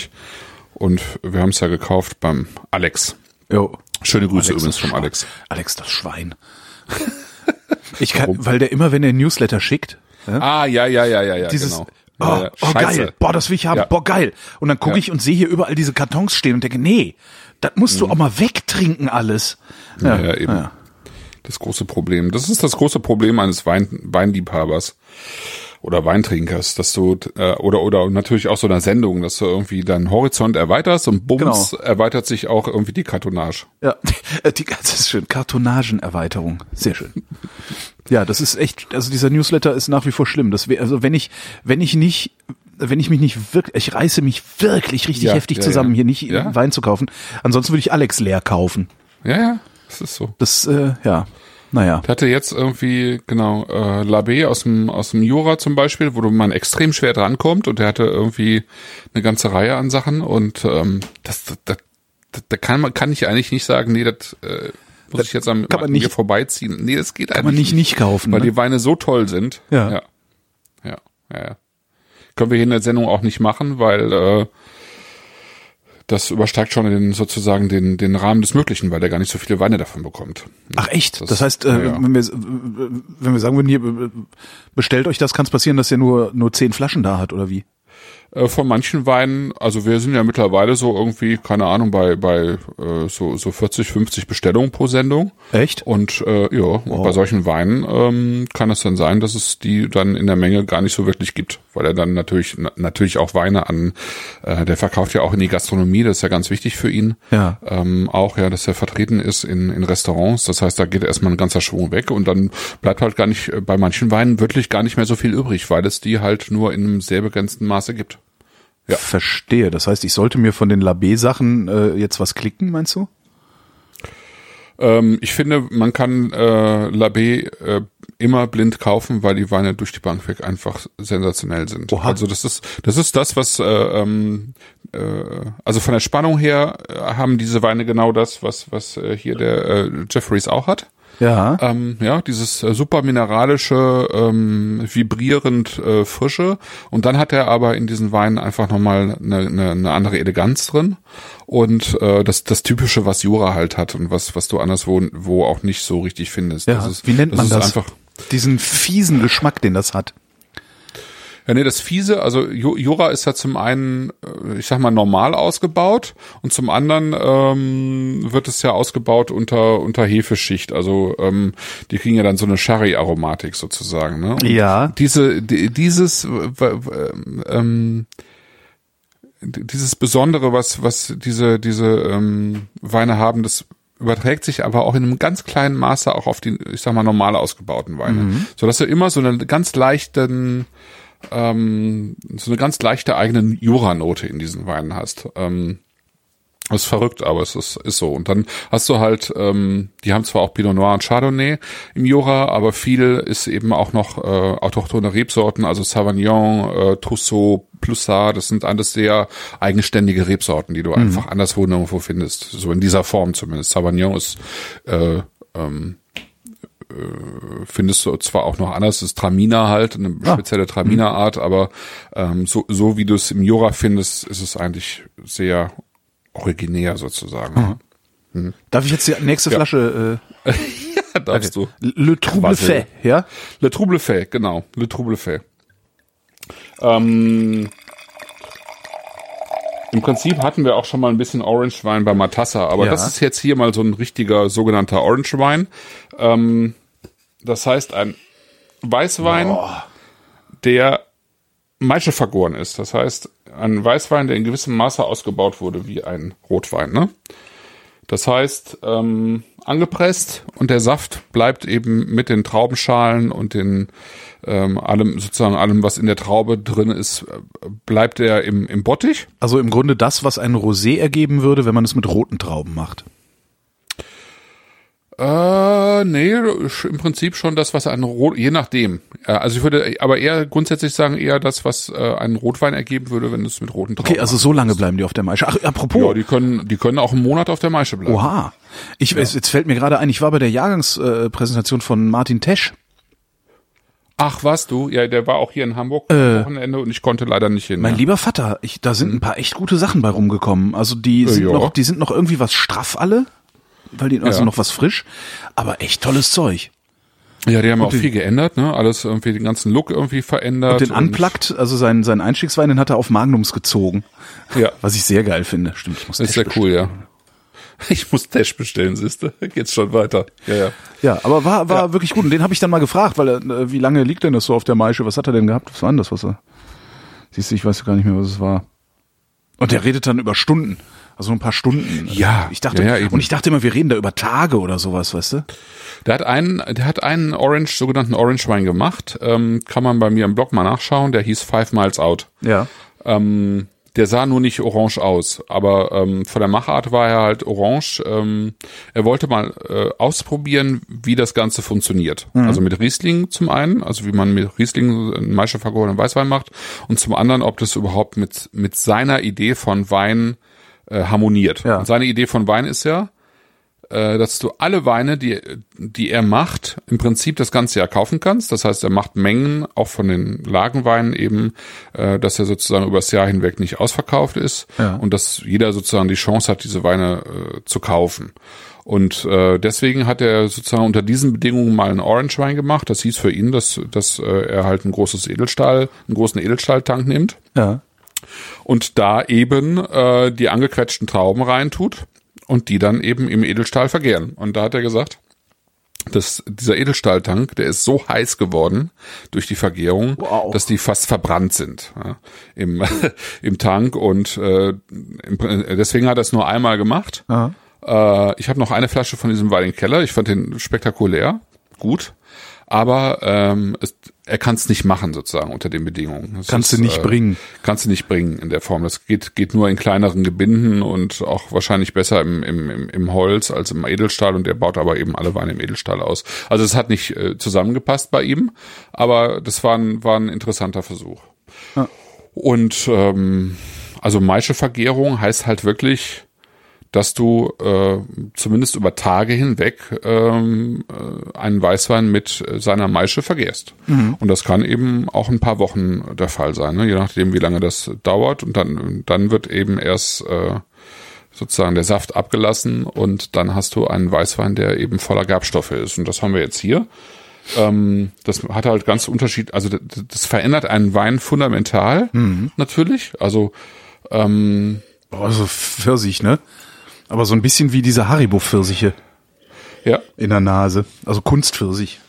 Und wir haben es ja gekauft beim Alex. Jo. Schöne Grüße Alex, übrigens vom. Alex. Alex, das Schwein. Ich kann, weil der immer, wenn er Newsletter schickt, ja, Ah, ja, ja, ja, ja, ja, dieses, genau. oh, Ja, oh geil, boah, das will ich haben, Ja. boah, geil. Und dann gucke ich und sehe hier überall diese Kartons stehen und denke, nee, das musst du auch mal wegtrinken alles. Ja, ja, eben. Das große Problem. Das ist das große Problem eines Wein, Weinliebhabers oder Weintrinkers, dass du äh, oder oder natürlich auch so einer Sendung, dass du irgendwie deinen Horizont erweiterst und bums Genau. erweitert sich auch irgendwie die Kartonage. Ja, äh, die, das ist schön. Kartonagenerweiterung. Sehr schön. Ja, das ist echt, also dieser Newsletter ist nach wie vor schlimm. Das wär, also wenn ich, wenn ich nicht, wenn ich mich nicht wirklich, ich reiße mich wirklich richtig Ja, heftig ja, zusammen, hier nicht. Wein zu kaufen. Ansonsten würde ich Alex leer kaufen. Ja, ja, das ist so. Das, äh, ja, naja. Der hatte jetzt irgendwie, genau, äh, Labé aus dem, aus dem Jura zum Beispiel, wo man extrem schwer drankommt und der hatte irgendwie eine ganze Reihe an Sachen und ähm, das, das, das, da kann man, kann ich eigentlich nicht sagen, nee, das äh, muss ich jetzt am, kann man an nicht- mir vorbeiziehen. Nee, das geht Kann man eigentlich nicht nicht kaufen. weil ne? die Weine so toll sind. Ja. Ja. Ja, ja, ja. Können wir hier in der Sendung auch nicht machen, weil äh, das übersteigt schon den, sozusagen den, den Rahmen des Möglichen, weil der gar nicht so viele Weine davon bekommt. Ach echt? Das, Das- heißt, äh, ja, wenn wir wenn wir sagen würden, hier bestellt euch das, kann es passieren, dass ihr nur nur zehn Flaschen da hat oder wie? Äh, von manchen Weinen, also wir sind ja mittlerweile so irgendwie, keine Ahnung, bei, bei äh, so, so 40, 50 Bestellungen pro Sendung. Echt? Und äh, ja, und bei solchen Weinen ähm, kann es dann sein, dass es die dann in der Menge gar nicht so wirklich gibt, weil er dann natürlich na, natürlich auch Weine an, äh, der verkauft ja auch in die Gastronomie, das ist ja ganz wichtig für ihn. Ja. Ähm, auch ja, dass er vertreten ist in, in Restaurants, das heißt, da geht erstmal ein ganzer Schwung weg und dann bleibt halt gar nicht äh, bei manchen Weinen wirklich gar nicht mehr so viel übrig, weil es die halt nur in einem sehr begrenzten Maße gibt. Ja. Verstehe. Das heißt, ich sollte mir von den Labé-Sachen äh, jetzt was klicken, meinst du? Ähm, ich finde, man kann äh, Labé äh, immer blind kaufen, weil die Weine durch die Bank weg einfach sensationell sind. Oha. Also das ist das ist das, was äh, ähm, äh, also von der Spannung her äh, haben diese Weine genau das, was was äh, hier der äh, Jeffreys auch hat. Ja. Ähm, ja, dieses äh, super mineralische, ähm, vibrierend äh, frische. Und dann hat er aber in diesen Weinen einfach nochmal eine, eine, eine andere Eleganz drin. Und äh, das, das Typische, was Jura halt hat und was, was du anderswo wo auch nicht so richtig findest. Ja. Ist, Wie nennt man das? Diesen fiesen Geschmack, den das hat. Ja, nee, das Fiese, also Ju- Jura ist ja zum einen, äh, ich sag mal, normal ausgebaut und zum anderen ähm, wird es ja ausgebaut unter unter Hefeschicht. Also ähm, die kriegen ja dann so eine Sherry-Aromatik sozusagen. Ne? Und Ja. Diese, die, dieses, ähm, dieses Besondere, was was diese diese ähm, Weine haben, das überträgt sich aber auch in einem ganz kleinen Maße auch auf die, ich sag mal, normal ausgebauten Weine. So dass du immer so einen ganz leichten ähm, so eine ganz leichte eigene Jura-Note in diesen Weinen hast. Ähm, das ist verrückt, aber es ist, ist so. Und dann hast du halt, ähm, die haben zwar auch Pinot Noir und Chardonnay im Jura, aber viel ist eben auch noch äh, autochthone Rebsorten, also Sauvignon, äh, Trousseau, Ploussard, das sind alles sehr eigenständige Rebsorten, die du einfach anderswo nirgendwo findest. So in dieser Form zumindest. Sauvignon ist äh, ähm, findest du zwar auch noch anders, das ist Traminer halt, eine spezielle Traminer-Art, aber ähm, so, so wie du es im Jura findest, ist es eigentlich sehr originär sozusagen. Darf ich jetzt die nächste Flasche äh, Ja, darfst du. Le Trouble. Fait, ja? Le Trouble Fait, genau. Le Trouble Fait. Ähm, Im Prinzip hatten wir auch schon mal ein bisschen Orange Wein bei Matassa, aber Ja. das ist jetzt hier mal so ein richtiger sogenannter Orange Wein. Ähm, das heißt ein Weißwein, der Maische vergoren ist. Das heißt ein Weißwein, der in gewissem Maße ausgebaut wurde wie ein Rotwein. Ne? Das heißt, ähm, angepresst und der Saft bleibt eben mit den Traubenschalen und den ähm, allem, sozusagen allem, was in der Traube drin ist, bleibt er im, im Bottich. Also im Grunde das, was ein Rosé ergeben würde, wenn man es mit roten Trauben macht. Äh, nee, im Prinzip schon das, was ein Rot, je nachdem. Äh, Also ich würde aber eher grundsätzlich sagen, eher das, was äh, einen Rotwein ergeben würde, wenn es mit roten Trauben Okay, also so lange bleiben die auf der Maische. Ach, apropos. Ja, die können, die können auch einen Monat auf der Maische bleiben. Oha. Ich, es, jetzt fällt mir gerade ein, ich war bei der Jahrgangspräsentation äh, von Martin Tesch. Ach, was du? Ja, der war auch hier in Hamburg am Wochenende und ich konnte leider nicht hin. Mein ja. lieber Vater, ich, da sind ein paar echt gute Sachen bei rumgekommen. Also die sind ja. noch, die sind noch irgendwie was straff alle, weil die also Ja. noch was frisch, aber echt tolles Zeug. Ja, die haben auch den- viel geändert, ne? Alles irgendwie, den ganzen Look irgendwie verändert. Und den Unplugged, also seinen, seinen Einstiegswein, den hat er auf Magnums gezogen. Ja, Was ich sehr geil finde. Stimmt, ich muss das ist Tesch sehr cool, ja. Ich muss Tesch bestellen, siehste. Geht's schon weiter. Ja, ja. Ja, aber war, war wirklich gut. Und den habe ich dann mal gefragt, weil er, äh, wie lange liegt denn das so auf der Maische? Was hat er denn gehabt? Was war denn das, was er? Siehst du, ich weiß gar nicht mehr, was es war. Und der redet dann über Stunden. Also ein paar Stunden. Ja, ich dachte, ja, ja, und ich dachte immer, wir reden da über Tage oder sowas, weißt du? Der hat einen, der hat einen Orange, sogenannten Orange Wein gemacht. Ähm, kann man bei mir im Blog mal nachschauen. Der hieß Five Miles Out. Ja. Ähm, der sah nur nicht orange aus, aber ähm, von der Machart war er halt orange. Ähm, er wollte mal äh, ausprobieren, wie das Ganze funktioniert. Also mit Riesling zum einen, also wie man mit Riesling einen vergorenen Weißwein macht und zum anderen, ob das überhaupt mit mit seiner Idee von Wein äh, harmoniert. Ja. Und seine Idee von Wein ist ja, äh, dass du alle Weine, die, die er macht, im Prinzip das ganze Jahr kaufen kannst. Das heißt, er macht Mengen auch von den Lagenweinen eben, äh, dass er sozusagen über das Jahr hinweg nicht ausverkauft ist Ja. und dass jeder sozusagen die Chance hat, diese Weine äh, zu kaufen. Und äh, deswegen hat er sozusagen unter diesen Bedingungen mal einen Orange Wein gemacht. Das hieß für ihn, dass, dass äh, er halt ein großes Edelstahl, einen großen Edelstahltank nimmt Ja. Und da eben äh, die angequetschten Trauben reintut und die dann eben im Edelstahl vergären. Und da hat er gesagt, dass dieser Edelstahltank, der ist so heiß geworden durch die Vergärung, Wow. dass die fast verbrannt sind ja, im, im Tank. Und äh, deswegen hat er es nur einmal gemacht. Aha. Äh, ich habe noch eine Flasche von diesem Wein im Keller. Ich fand den spektakulär, gut. Aber ähm, es, er kann es nicht machen sozusagen unter den Bedingungen. Das Kannst ist, du nicht äh, bringen. Kannst du nicht bringen in der Form. Das geht, geht nur in kleineren Gebinden und auch wahrscheinlich besser im, im, im, im Holz als im Edelstahl und der baut aber eben alle Weine im Edelstahl aus. Also es hat nicht äh, zusammengepasst bei ihm, aber das war ein, war ein interessanter Versuch. Und ähm, also Maische Vergärung heißt halt wirklich, dass du äh, zumindest über Tage hinweg ähm, äh, einen Weißwein mit seiner Maische vergehrst. Mhm. Und das kann eben auch ein paar Wochen der Fall sein, ne? je nachdem, wie lange das dauert. Und dann, dann wird eben erst äh, sozusagen der Saft abgelassen und dann hast du einen Weißwein, der eben voller Gerbstoffe ist. Und das haben wir jetzt hier. Ähm, das hat halt ganz Unterschied, also das, das verändert einen Wein fundamental, mhm. natürlich. Also ähm, also Pfirsich, ne? Aber so ein bisschen wie diese Haribo-Pfirsiche. Ja. In der Nase. Also Kunstpfirsich.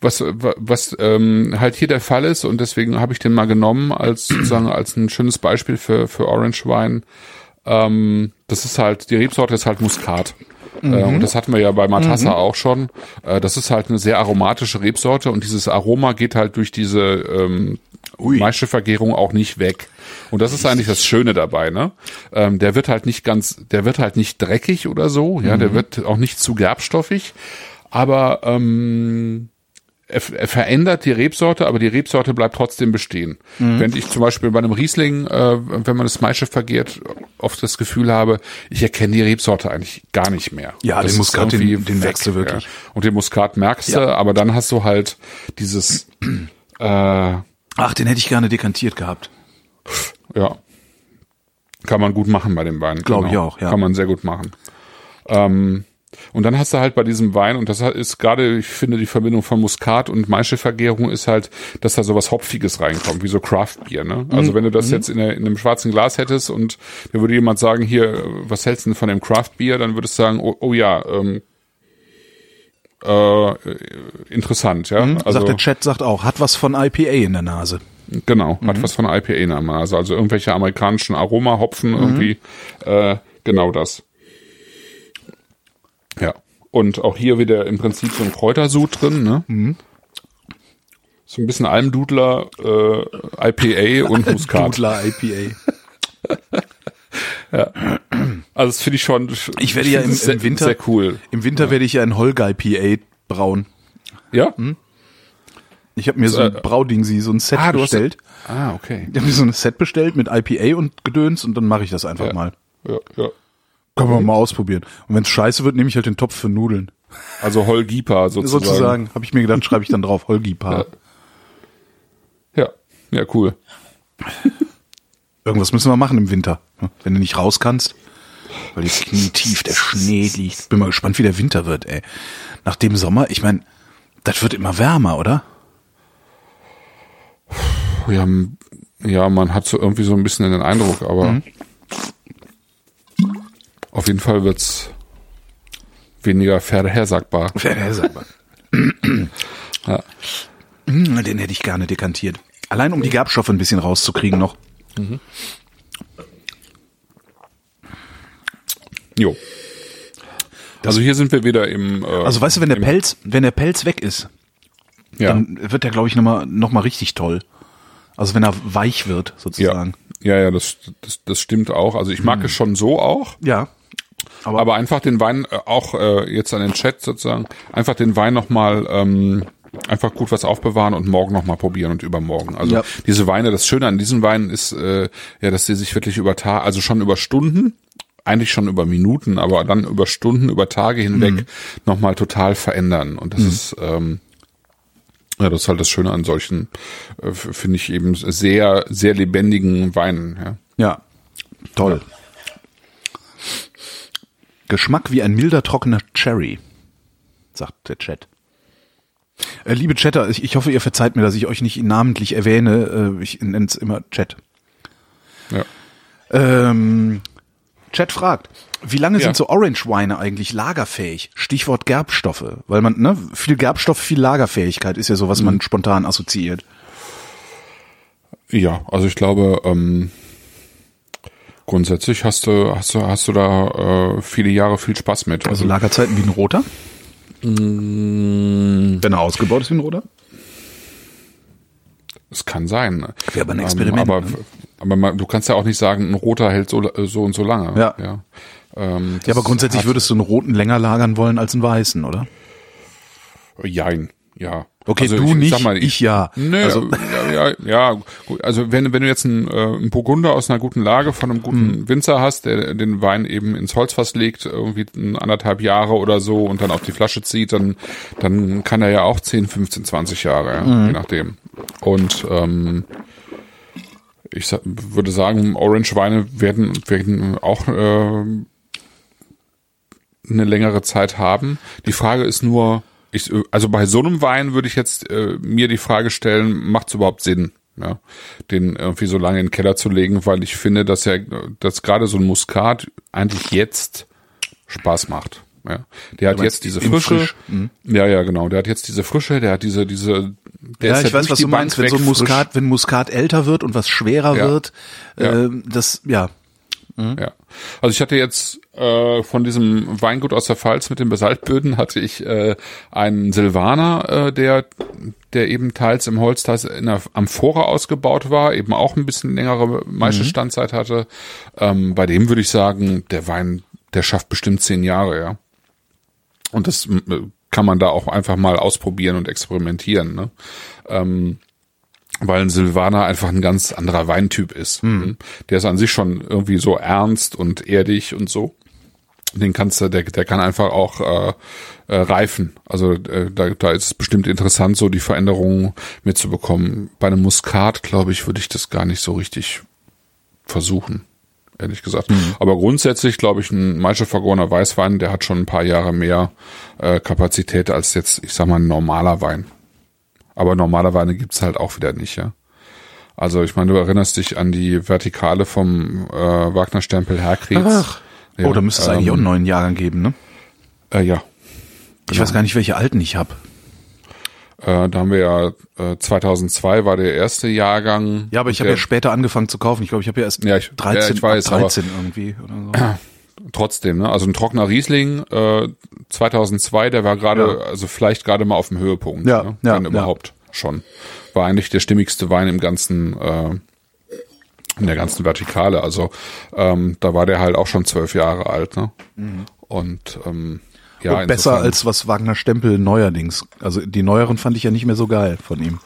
Was, was ähm, halt hier der Fall ist, und deswegen habe ich den mal genommen als sozusagen als ein schönes Beispiel für, für Orange Wein. Ähm, das ist halt, die Rebsorte ist halt Muskat. Äh, mhm. Äh, und das hatten wir ja bei Matassa mhm. auch schon. Äh, das ist halt eine sehr aromatische Rebsorte und dieses Aroma geht halt durch diese ähm, Maischevergärung auch nicht weg. Und das ist eigentlich das Schöne dabei, ne? Ähm, der wird halt nicht ganz, der wird halt nicht dreckig oder so, ja, mhm. der wird auch nicht zu gerbstoffig, aber ähm, er, er verändert die Rebsorte, aber die Rebsorte bleibt trotzdem bestehen. Mhm. Wenn ich zum Beispiel bei einem Riesling, äh, wenn man das Maische vergehrt, oft das Gefühl habe, ich erkenne die Rebsorte eigentlich gar nicht mehr. Ja, das den Muskat, den, den merkst du wirklich. Ja. Und den Muskat merkst ja. du, aber dann hast du halt dieses äh, Ach, den hätte ich gerne dekantiert gehabt. Ja. Kann man gut machen bei dem Wein. Glaube genau. ich auch, ja. Kann man sehr gut machen. Ähm, und dann hast du halt bei diesem Wein, und das ist gerade, ich finde, die Verbindung von Muskat und Maischevergärung ist halt, dass da sowas Hopfiges reinkommt, wie so Craft Beer, ne? Also mhm. wenn du das mhm. jetzt in, der, in einem schwarzen Glas hättest und da würde jemand sagen, hier, was hältst du denn von dem Craft Beer, dann würdest du sagen, oh, oh ja, ähm, äh, interessant, ja. Mhm, also, sagt der Chat, sagt auch, hat was von IPA in der Nase. Genau, mhm. hat was von IPA in der Nase. Also irgendwelche amerikanischen Aromahopfen, mhm. irgendwie, äh, genau das. Ja. Und auch hier wieder im Prinzip so ein Kräutersud drin, ne? Mhm. So ein bisschen Almdudler, äh, IPA und Muskat. Almdudler IPA. ja. Also das finde ich schon. Ich werde ja im, im Winter sehr cool. Im Winter ja. werde ich ja ein Holger IPA brauen. Ja. Hm? Ich habe mir so ein äh, Braudingsi, so ein Set ah, bestellt. Hast, ah, okay. Ich habe mir so ein Set bestellt mit IPA und Gedöns und dann mache ich das einfach ja. mal. Ja, ja. Können wir mal ausprobieren. Und wenn es scheiße wird, nehme ich halt den Topf für Nudeln. Also Holgipa sozusagen. Sozusagen, habe ich mir gedacht, schreibe ich dann drauf, Holgipa. Ja. ja, ja, cool. Irgendwas müssen wir machen im Winter, wenn du nicht raus kannst. Weil die Knie tief der Schnee liegt. Bin mal gespannt, wie der Winter wird, ey. Nach dem Sommer, ich meine, das wird immer wärmer, oder? Ja, ja, man hat so irgendwie so ein bisschen den Eindruck, aber mhm. auf jeden Fall wird's weniger vorhersagbar. Vorhersagbar. ja. Hm, den hätte ich gerne dekantiert. Allein um die Gerbstoffe ein bisschen rauszukriegen noch. Mhm. Jo. Also hier sind wir wieder im. Äh, also weißt du, wenn der Pelz, wenn der Pelz weg ist, ja. dann wird der, glaube ich, nochmal noch mal richtig toll. Also wenn er weich wird, sozusagen. Ja, ja, ja das, das, das stimmt auch. Also ich mag hm. es schon so auch. Ja. Aber, aber einfach den Wein, äh, auch äh, jetzt an den Chat sozusagen, einfach den Wein nochmal ähm, einfach gut was aufbewahren und morgen nochmal probieren und übermorgen. Also ja. diese Weine, das Schöne an diesen Weinen ist, äh, ja, dass sie sich wirklich über Tag, also schon über Stunden, eigentlich schon über Minuten, aber dann über Stunden, über Tage hinweg mhm. nochmal total verändern. Und das mhm. ist, ähm, ja, das ist halt das Schöne an solchen, äh, finde ich eben sehr, sehr lebendigen Weinen. Ja, ja toll. Ja. Geschmack wie ein milder, trockener Cherry, sagt der Chat. Äh, liebe Chatter, ich, ich, hoffe, ihr verzeiht mir, dass ich euch nicht namentlich erwähne. Äh, ich nenne es immer Chat. Ja. Ähm, Chat fragt, wie lange ja. sind so Orange Weine eigentlich lagerfähig? Stichwort Gerbstoffe, weil man ne viel Gerbstoff, viel Lagerfähigkeit ist ja so, was mhm. man spontan assoziiert. Ja, also ich glaube ähm, grundsätzlich hast du hast du hast du da äh, viele Jahre viel Spaß mit. Also, also Lagerzeiten wie ein roter? Mm. Wenn er ausgebaut ist wie ein roter? Es kann sein. Wäre aber ein ähm, Experiment. aber ne? aber man, du kannst ja auch nicht sagen, ein roter hält so, so und so lange. Ja. Ja, ähm, ja aber grundsätzlich würdest du einen roten länger lagern wollen als einen weißen, oder? Jein, ja. Okay, also du ich, nicht, mal, ich, ich ja. Nö, also. Ja, ja, gut. Also wenn, wenn du jetzt einen, äh, einen Burgunder aus einer guten Lage von einem guten Mhm. Winzer hast, der den Wein eben ins Holzfass legt, irgendwie anderthalb Jahre oder so und dann auf die Flasche zieht, dann, dann kann er ja auch 10, 15, 20 Jahre, ja, Mhm. je nachdem. Und ähm, ich sa würde sagen, Orange-Weine werden, werden auch äh, eine längere Zeit haben. Die Frage ist nur, ich, also bei so einem Wein würde ich jetzt äh, mir die Frage stellen, macht es überhaupt Sinn, ja, den irgendwie so lange in den Keller zu legen, weil ich finde, dass er, dass gerade so ein Muskat eigentlich jetzt Spaß macht. Ja. Der hat jetzt diese Frische. Frisch? Mhm. Ja, ja, genau. Der hat jetzt diese Frische, der hat diese, diese, der Ja, ist ich weiß, durch was du meinst, wenn so ein weg frisch. Muskat, wenn Muskat älter wird und was schwerer Ja. wird, Ja. äh, das, ja. Ja. Also ich hatte jetzt äh, von diesem Weingut aus der Pfalz mit den Basaltböden hatte ich äh, einen Silvaner, äh, der der eben teils im Holz, teils in der Amphora ausgebaut war, eben auch ein bisschen längere Maischestandzeit hatte. Ähm, bei dem würde ich sagen, der Wein, der schafft bestimmt zehn Jahre, ja. Und das äh, kann man da auch einfach mal ausprobieren und experimentieren. Ne? Ähm, weil ein Silvaner einfach ein ganz anderer Weintyp ist. Der ist an sich schon irgendwie so ernst und erdig und so. Den kannst du, der, der kann einfach auch äh, äh, reifen. Also äh, da, da ist es bestimmt interessant, so die Veränderungen mitzubekommen. Bei einem Muskat, glaube ich, würde ich das gar nicht so richtig versuchen, ehrlich gesagt. Aber grundsätzlich, glaube ich, ein Maische vergorener Weißwein, der hat schon ein paar Jahre mehr äh, Kapazität als jetzt, ich sag mal, ein normaler Wein. Aber normale Weine gibt's halt auch wieder nicht, ja. Also ich meine, du erinnerst dich an die Vertikale vom äh, Wagner-Stempel Herkrieds. Ach. Ja, oh, da müsste es eigentlich auch einen neuen Jahrgang geben, ne? Äh, ja, Ich weiß gar nicht, welche alten ich habe. äh, da haben wir ja äh, 2002 war der erste Jahrgang. Ja, aber ich habe ja später angefangen zu kaufen. Ich glaube, ich habe ja erst Ja, ich- 13, ja, ich weiß, ab 13 irgendwie oder so. trotzdem, ne? Also ein trockener Riesling äh, 2002, der war gerade, Ja. also vielleicht gerade mal auf dem Höhepunkt, Ja, ne? ja, wenn überhaupt schon. War eigentlich der stimmigste Wein im ganzen, äh, in der ganzen Vertikale. Also ähm, da war der halt auch schon zwölf Jahre alt, ne? Und ähm, ja, Und besser als was Wagner Stempel neuerdings. Also die neueren fand ich ja nicht mehr so geil von ihm.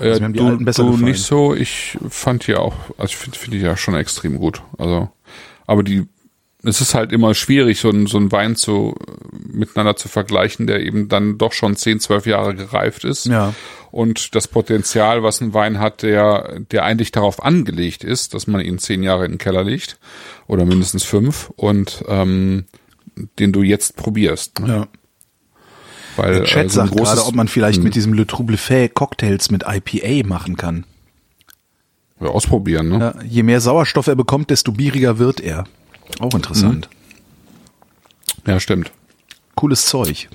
Äh, Also die du, du gefallen. nicht so, ich fand die auch, also ich finde find die ja schon extrem gut. Also, aber die, es ist halt immer schwierig, so ein, so ein Wein zu, miteinander zu vergleichen, der eben dann doch schon 10, 12 Jahre gereift ist. Ja. Und das Potenzial, was ein Wein hat, der, der eigentlich darauf angelegt ist, dass man ihn zehn Jahre in den Keller legt. Oder mindestens fünf. Und, ähm, den du jetzt probierst. Ne? Ja. Weil, Der Chat äh, so sagt gerade, großes- ob man vielleicht mit diesem Le Trouble Fait Cocktails mit IPA machen kann. ja, ausprobieren, ne? Ja, je mehr Sauerstoff er bekommt, desto bieriger wird er. Auch interessant. ja stimmt. Cooles Zeug.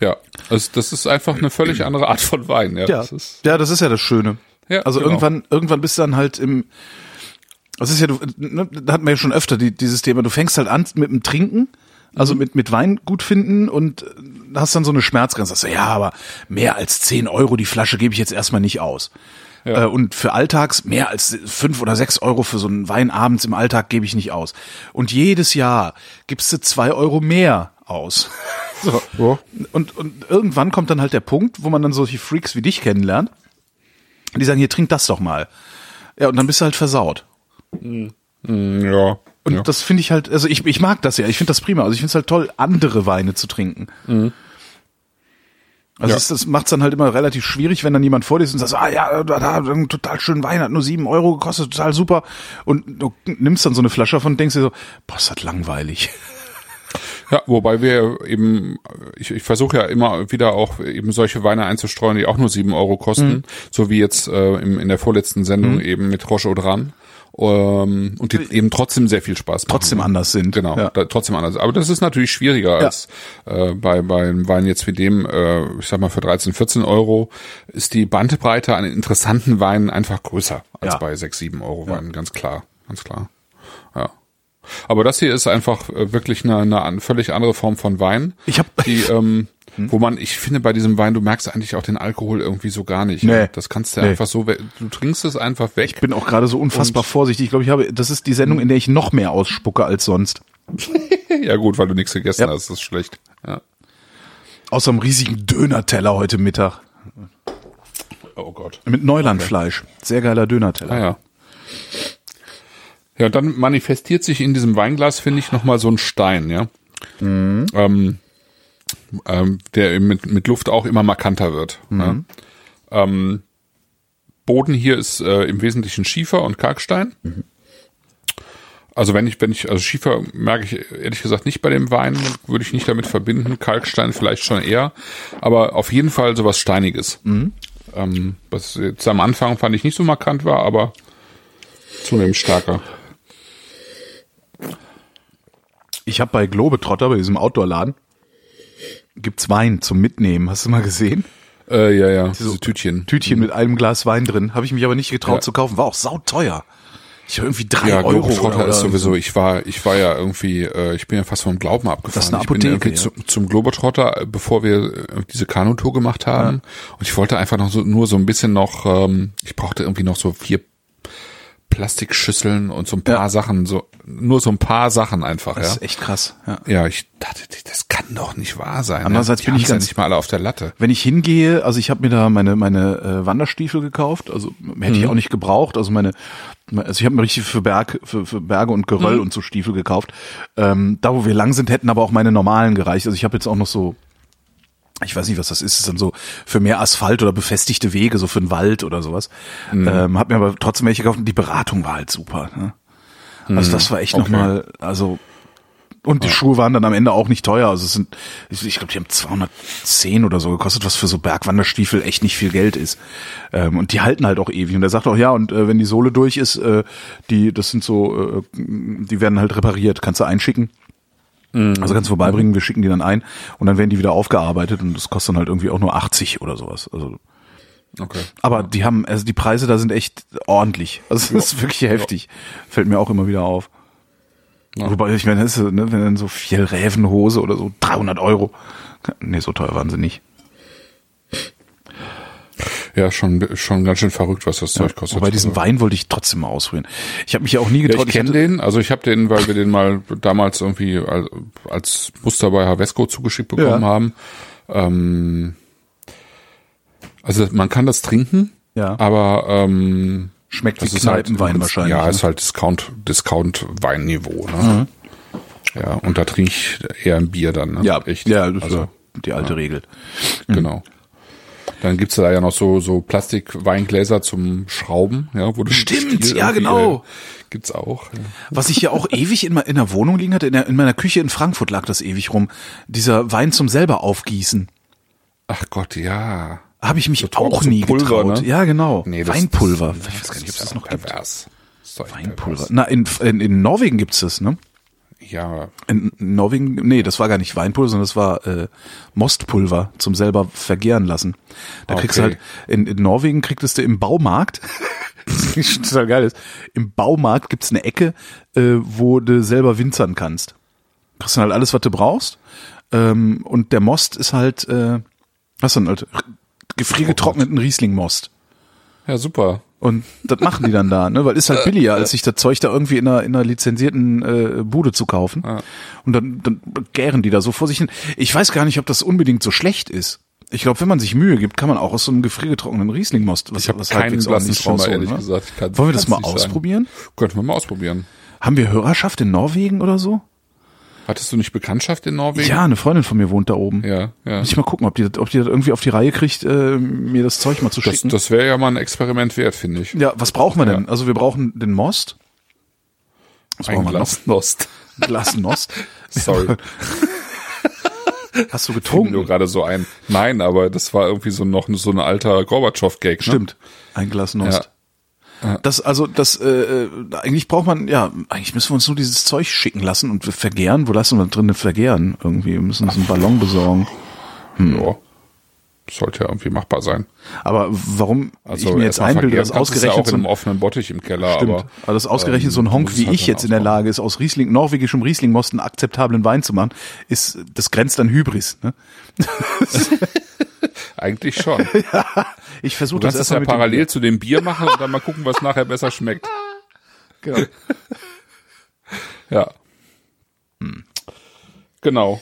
Ja, also das ist einfach eine völlig andere Art von Wein. Ja, Ja, das ist, ja, das ist ja das Schöne. Ja, also genau. irgendwann, irgendwann bist du dann halt im, das ist ja, du, ne, da hatten wir ja schon öfter die, dieses Thema, du fängst halt an mit dem Trinken, also mit, mit Wein gut finden und äh, hast dann so eine Schmerzgrenze. Sagst du, ja, aber mehr als 10 Euro die Flasche gebe ich jetzt erstmal nicht aus. Ja. Äh, und für Alltags mehr als fünf oder sechs Euro für so einen Wein abends im Alltag gebe ich nicht aus. Und jedes Jahr gibst du zwei Euro mehr aus. so. Ja. Und, und irgendwann kommt dann halt der Punkt, wo man dann solche Freaks wie dich kennenlernt. Die sagen, hier, trink das doch mal. Ja, und dann bist du halt versaut. Mm, ja. Und ja. das finde ich halt, also ich, ich mag das ja, ich finde das prima. Also ich finde es halt toll, andere Weine zu trinken. Also Ja. es, das macht es dann halt immer relativ schwierig, wenn dann jemand vor dir ist und sagt, ah ja, da, da total schönen Wein, hat nur sieben Euro gekostet, total super. Und du nimmst dann so eine Flasche davon und denkst dir so, boah, ist das langweilig. Ja, wobei wir eben, ich, ich versuche ja immer wieder auch eben solche Weine einzustreuen, die auch nur sieben Euro kosten, Mhm. so wie jetzt äh, im, in der vorletzten Sendung eben mit Roche Audran. Ähm, und die eben trotzdem sehr viel Spaß machen. Trotzdem anders sind. Genau, Ja. da, trotzdem anders. Aber das ist natürlich schwieriger als äh, bei, bei einem Wein jetzt wie dem, äh, ich sag mal für 13, 14 Euro, ist die Bandbreite an interessanten Weinen einfach größer als Ja. bei 6, 7 Euro Weinen, ganz klar, ganz klar. Ja. Aber das hier ist einfach äh, wirklich eine, eine völlig andere Form von Wein. Ich hab- die, ähm, wo man, ich finde bei diesem Wein, du merkst eigentlich auch den Alkohol irgendwie so gar nicht. Nee. Das kannst du Nee. einfach so, du trinkst es einfach weg. Ich bin auch gerade so unfassbar vorsichtig. Ich glaube, ich habe, das ist die Sendung, in der ich noch mehr ausspucke als sonst. ja gut, weil du nichts gegessen Ja. hast, das ist schlecht. Ja. Außer einem riesigen Döner-Teller heute Mittag. Oh Gott. Mit Neulandfleisch. Sehr geiler Dönerteller. Ah ja. Ja, dann manifestiert sich in diesem Weinglas, finde ich, nochmal so ein Stein, ja. Ähm, ähm, der mit, mit Luft auch immer markanter wird. Ja. Ähm, Boden hier ist äh, im Wesentlichen Schiefer und Kalkstein. Also wenn ich, wenn ich, also Schiefer merke ich ehrlich gesagt nicht bei dem Wein, würde ich nicht damit verbinden. Kalkstein vielleicht schon eher, aber auf jeden Fall sowas Steiniges. Ähm, was jetzt am Anfang fand ich nicht so markant war, aber zunehmend stärker. Ich habe bei Globetrotter, bei diesem Outdoor-Laden, gibt's Wein zum Mitnehmen. Hast du mal gesehen? Äh, ja, ja, diese Tütchen. Tütchen mit einem Glas Wein drin. Habe ich mich aber nicht getraut Ja. zu kaufen. War auch sauteuer. Ich habe irgendwie drei Ja, Euro. Globetrotter oder ist so. sowieso, ich war, ich war ja irgendwie, äh, ich bin ja fast vom Glauben abgefahren. Das ist eine ich bin Apotheke, irgendwie ja. zu, zum Globetrotter, äh, bevor wir äh, diese Kanutour gemacht haben. Und ich wollte einfach noch so, nur so ein bisschen noch, ähm, ich brauchte irgendwie noch so vier Plastikschüsseln und so ein paar Ja. Sachen, so, nur so ein paar Sachen einfach, Das ja. ist echt krass. Ja. Ja, ich dachte, das kann doch nicht wahr sein. Andererseits ja. Bin ich haben's ja ganz- nicht mal alle auf der Latte. Wenn ich hingehe, also ich habe mir da meine meine äh, Wanderstiefel gekauft, also hätte ich auch nicht gebraucht, also meine also ich habe mir richtig für Berg für, für Berge und Geröll und so Stiefel gekauft. Ähm, da wo wir lang sind, hätten aber auch meine normalen gereicht. Also ich habe jetzt auch noch so ich weiß nicht, was das ist, das ist dann so für mehr Asphalt oder befestigte Wege, so für den Wald oder sowas. Ähm, hab mir aber trotzdem welche gekauft und die Beratung war halt super. Ne? Also das war echt Okay. nochmal, also und die Schuhe waren dann am Ende auch nicht teuer. Also es sind, ich, ich glaube, die haben 210 oder so gekostet, was für so Bergwanderstiefel echt nicht viel Geld ist. Ähm, und die halten halt auch ewig. Und er sagt auch, ja, und äh, wenn die Sohle durch ist, äh, die, das sind so, äh, die werden halt repariert, kannst du einschicken. Also kannst du vorbeibringen, wir schicken die dann ein und dann werden die wieder aufgearbeitet und das kostet dann halt irgendwie auch nur 80 oder sowas. Also Okay. aber die haben, also die Preise da sind echt ordentlich. Also das ist wirklich heftig. Fällt mir auch immer wieder auf. Wobei, ich meine, das ist, ne, wenn dann so viel Rävenhose oder so 300 Euro. Nee, so teuer waren sie nicht. Ja, schon, schon ganz schön verrückt, was das Zeug kostet. Wobei diesen Also- Wein wollte ich trotzdem mal ausprobieren. Ich habe mich ja auch nie Ja, getraut. ich kenne den, also ich habe den, weil wir den mal damals irgendwie als, als Muster bei Havesco zugeschickt bekommen Ja. haben. Ähm, also man kann das trinken, Ja. aber ähm, Schmeckt wie das ist halt Kneipenwein wahrscheinlich, Ja, ne? ist halt Discount, Discount Weinniveau. Ne? Ja, und da trinke ich eher ein Bier dann. Ne? Ja, echt. ja, das also ja die alte Regel. genau. Dann gibt's da ja noch so so Plastikweingläser zum Schrauben, ja, wo du Stimmt, Stiel ja, genau. äh, Gibt's auch. Ja. Was ich ja auch ewig in, in der Wohnung liegen hatte, in, der, in meiner Küche in Frankfurt lag das ewig rum. Dieser Wein zum selber aufgießen. Ach Gott, ja. Habe ich mich So auch nie Pulver, getraut. ne? Ja, genau. Nee, das- Weinpulver. Das, ich weiß gar nicht, ob es das noch gibt. pervers. Das echt Weinpulver. Na, in, in, in Norwegen gibt's das, ne? Ja, In Norwegen, nee, das war gar nicht Weinpulver, sondern das war äh, Mostpulver zum selber vergären lassen. Da kriegst du Okay. halt, in, in Norwegen kriegst du im Baumarkt, das ist total geil ist, im Baumarkt gibt's eine Ecke, äh, wo du selber winzern kannst. Kriegst dann halt alles, was du brauchst. Ähm, und der Most ist halt, äh, was denn halt, gefriergetrockneten Riesling-Most. ja, super. Und das machen die dann da, ne? Weil ist halt billiger, als sich das Zeug da irgendwie in einer, in einer lizenzierten äh, Bude zu kaufen. Und dann, dann gären die da so vor sich hin. Ich weiß gar nicht, ob das unbedingt so schlecht ist. Ich glaube, wenn man sich Mühe gibt, kann man auch aus so einem gefriergetrockneten Riesling-Most was, Ich habe was keinen halbwegs ordentlich rausholen, ehrlich ne? gesagt. Wollen wir das mal nicht sagen. ausprobieren? Könnten wir mal ausprobieren. Haben wir Hörerschaft in Norwegen oder so? Hattest du nicht Bekanntschaft in Norwegen? Ja, eine Freundin von mir wohnt da oben. Ja, ja. Muss ich mal gucken, ob die, das- ob die das irgendwie auf die Reihe kriegt, äh, mir das Zeug mal zu Das, schicken. das wäre ja mal ein Experiment wert, finde ich. ja, was brauchen wir denn? Also wir brauchen den Most. Was Ein brauchen wir noch? Glas Nost. Ein Glas Most. Sorry. Hast du getrunken? nur gerade so ein. Nein, aber das war irgendwie so noch so ein alter Gorbatschow-Gag. Ne? Stimmt. Ein Glas Nost. Das, also, das, äh, äh, eigentlich braucht man, ja, eigentlich müssen wir uns nur dieses Zeug schicken lassen und wir vergären. Wo lassen wir das drin vergären? Irgendwie, wir müssen uns einen Ballon besorgen. Ja. Sollte ja irgendwie machbar sein. Aber warum Also ich mir jetzt einbilde, dass es ja ausgerechnet auch so in einem ein, offenen Bottich im Keller, stimmt, aber aber das ausgerechnet so ein ähm, Honk wie halt ich jetzt in der. Lage ist, aus Riesling, norwegischem Riesling-Most einen akzeptablen Wein zu machen, ist, das grenzt an Hybris, ne? Eigentlich schon. Ich versuche das erstmal ja mit dem- parallel zu dem Bier machen und dann mal gucken, was nachher besser schmeckt. Genau. Ja. Genau.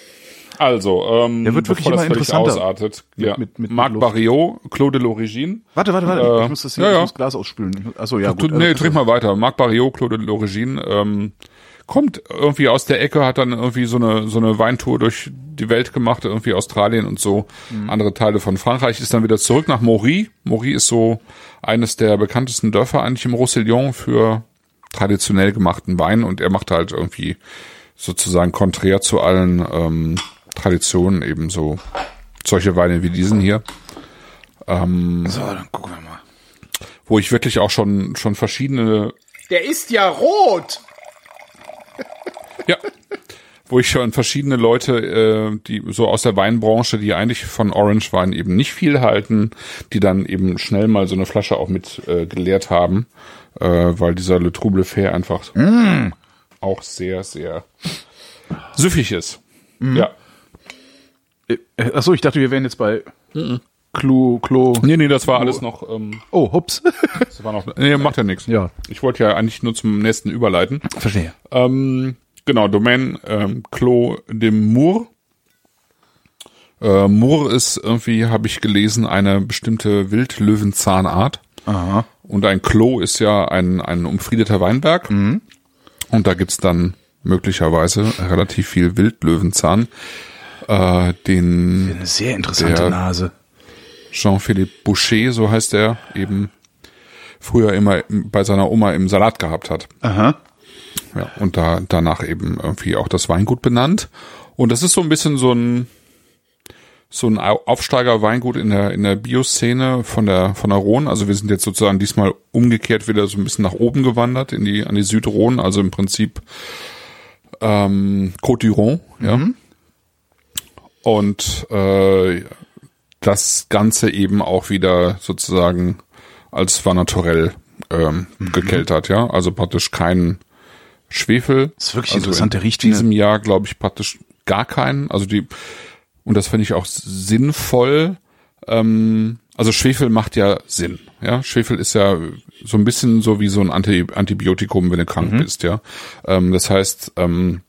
Also, ähm, Der wird wirklich immer interessanter. ausartet. Mit- ja. mit- mit- Marc mit Luft. Barriot, Claude de l'Origine. Warte, warte, warte. Äh, ich muss das hier, ja, ich ja. muss Glas ausspülen. Achso, ja, gut. nee, trink mal weiter. Marc Barriot, Claude de l'Origine, ähm, kommt irgendwie aus der Ecke, hat dann irgendwie so eine, so eine Weintour durch die Welt gemacht, irgendwie Australien und so, Mhm. andere Teile von Frankreich, ist dann wieder zurück nach Maury. Maury ist so eines der bekanntesten Dörfer eigentlich im Roussillon für traditionell gemachten Wein und er macht halt irgendwie sozusagen konträr zu allen ähm, Traditionen eben so solche Weine wie diesen hier, So, dann gucken wir mal. wo ich wirklich auch schon schon verschiedene Der ist ja rot! Ja. Wo ich schon verschiedene Leute, äh, die so aus der Weinbranche, die eigentlich von Orange Wein eben nicht viel halten, die dann eben schnell mal so eine Flasche auch mit äh, geleert haben, äh, weil dieser Le Trouble Fair einfach auch sehr, sehr süffig ist. Ja. Äh, Achso, ich dachte, wir wären jetzt bei Klo, Klo. Nee, nee, das war alles noch, ähm, Oh, hups. das war noch, nee, macht ja nichts. Ja. Ich wollte ja eigentlich nur zum nächsten überleiten. Verstehe. Ähm, genau, Domaine ähm, Clos de Mour. Äh, Mour ist irgendwie, habe ich gelesen, eine bestimmte Wildlöwenzahnart. Aha. Und ein Klo ist ja ein, ein umfriedeter Weinberg. Und da gibt's dann möglicherweise relativ viel Wildlöwenzahn. Äh, den Eine sehr interessante Nase. Jean-Philippe Boucher, so heißt er, eben früher immer bei seiner Oma im Salat gehabt hat. Aha. Ja, und da danach eben irgendwie auch das Weingut benannt. Und das ist so ein bisschen so ein so ein Au- Aufsteiger-Weingut in der in der Bioszene von der von der Rhone. Also wir sind jetzt sozusagen diesmal umgekehrt wieder so ein bisschen nach oben gewandert in die an die Südrhone, also im Prinzip ähm, Côte du Rhône, ja. Und äh, das Ganze eben auch wieder sozusagen als war naturell ähm, gekeltert, ja. Also praktisch kein Schwefel. Das ist wirklich also interessant, In der riecht eine- diesem Jahr glaube ich praktisch gar keinen. Also die und das finde ich auch sinnvoll. Ähm, also Schwefel macht ja Sinn. Ja, Schwefel ist ja so ein bisschen so wie so ein Anti Antibiotikum, wenn du krank bist. Ja, ähm, das heißt ähm,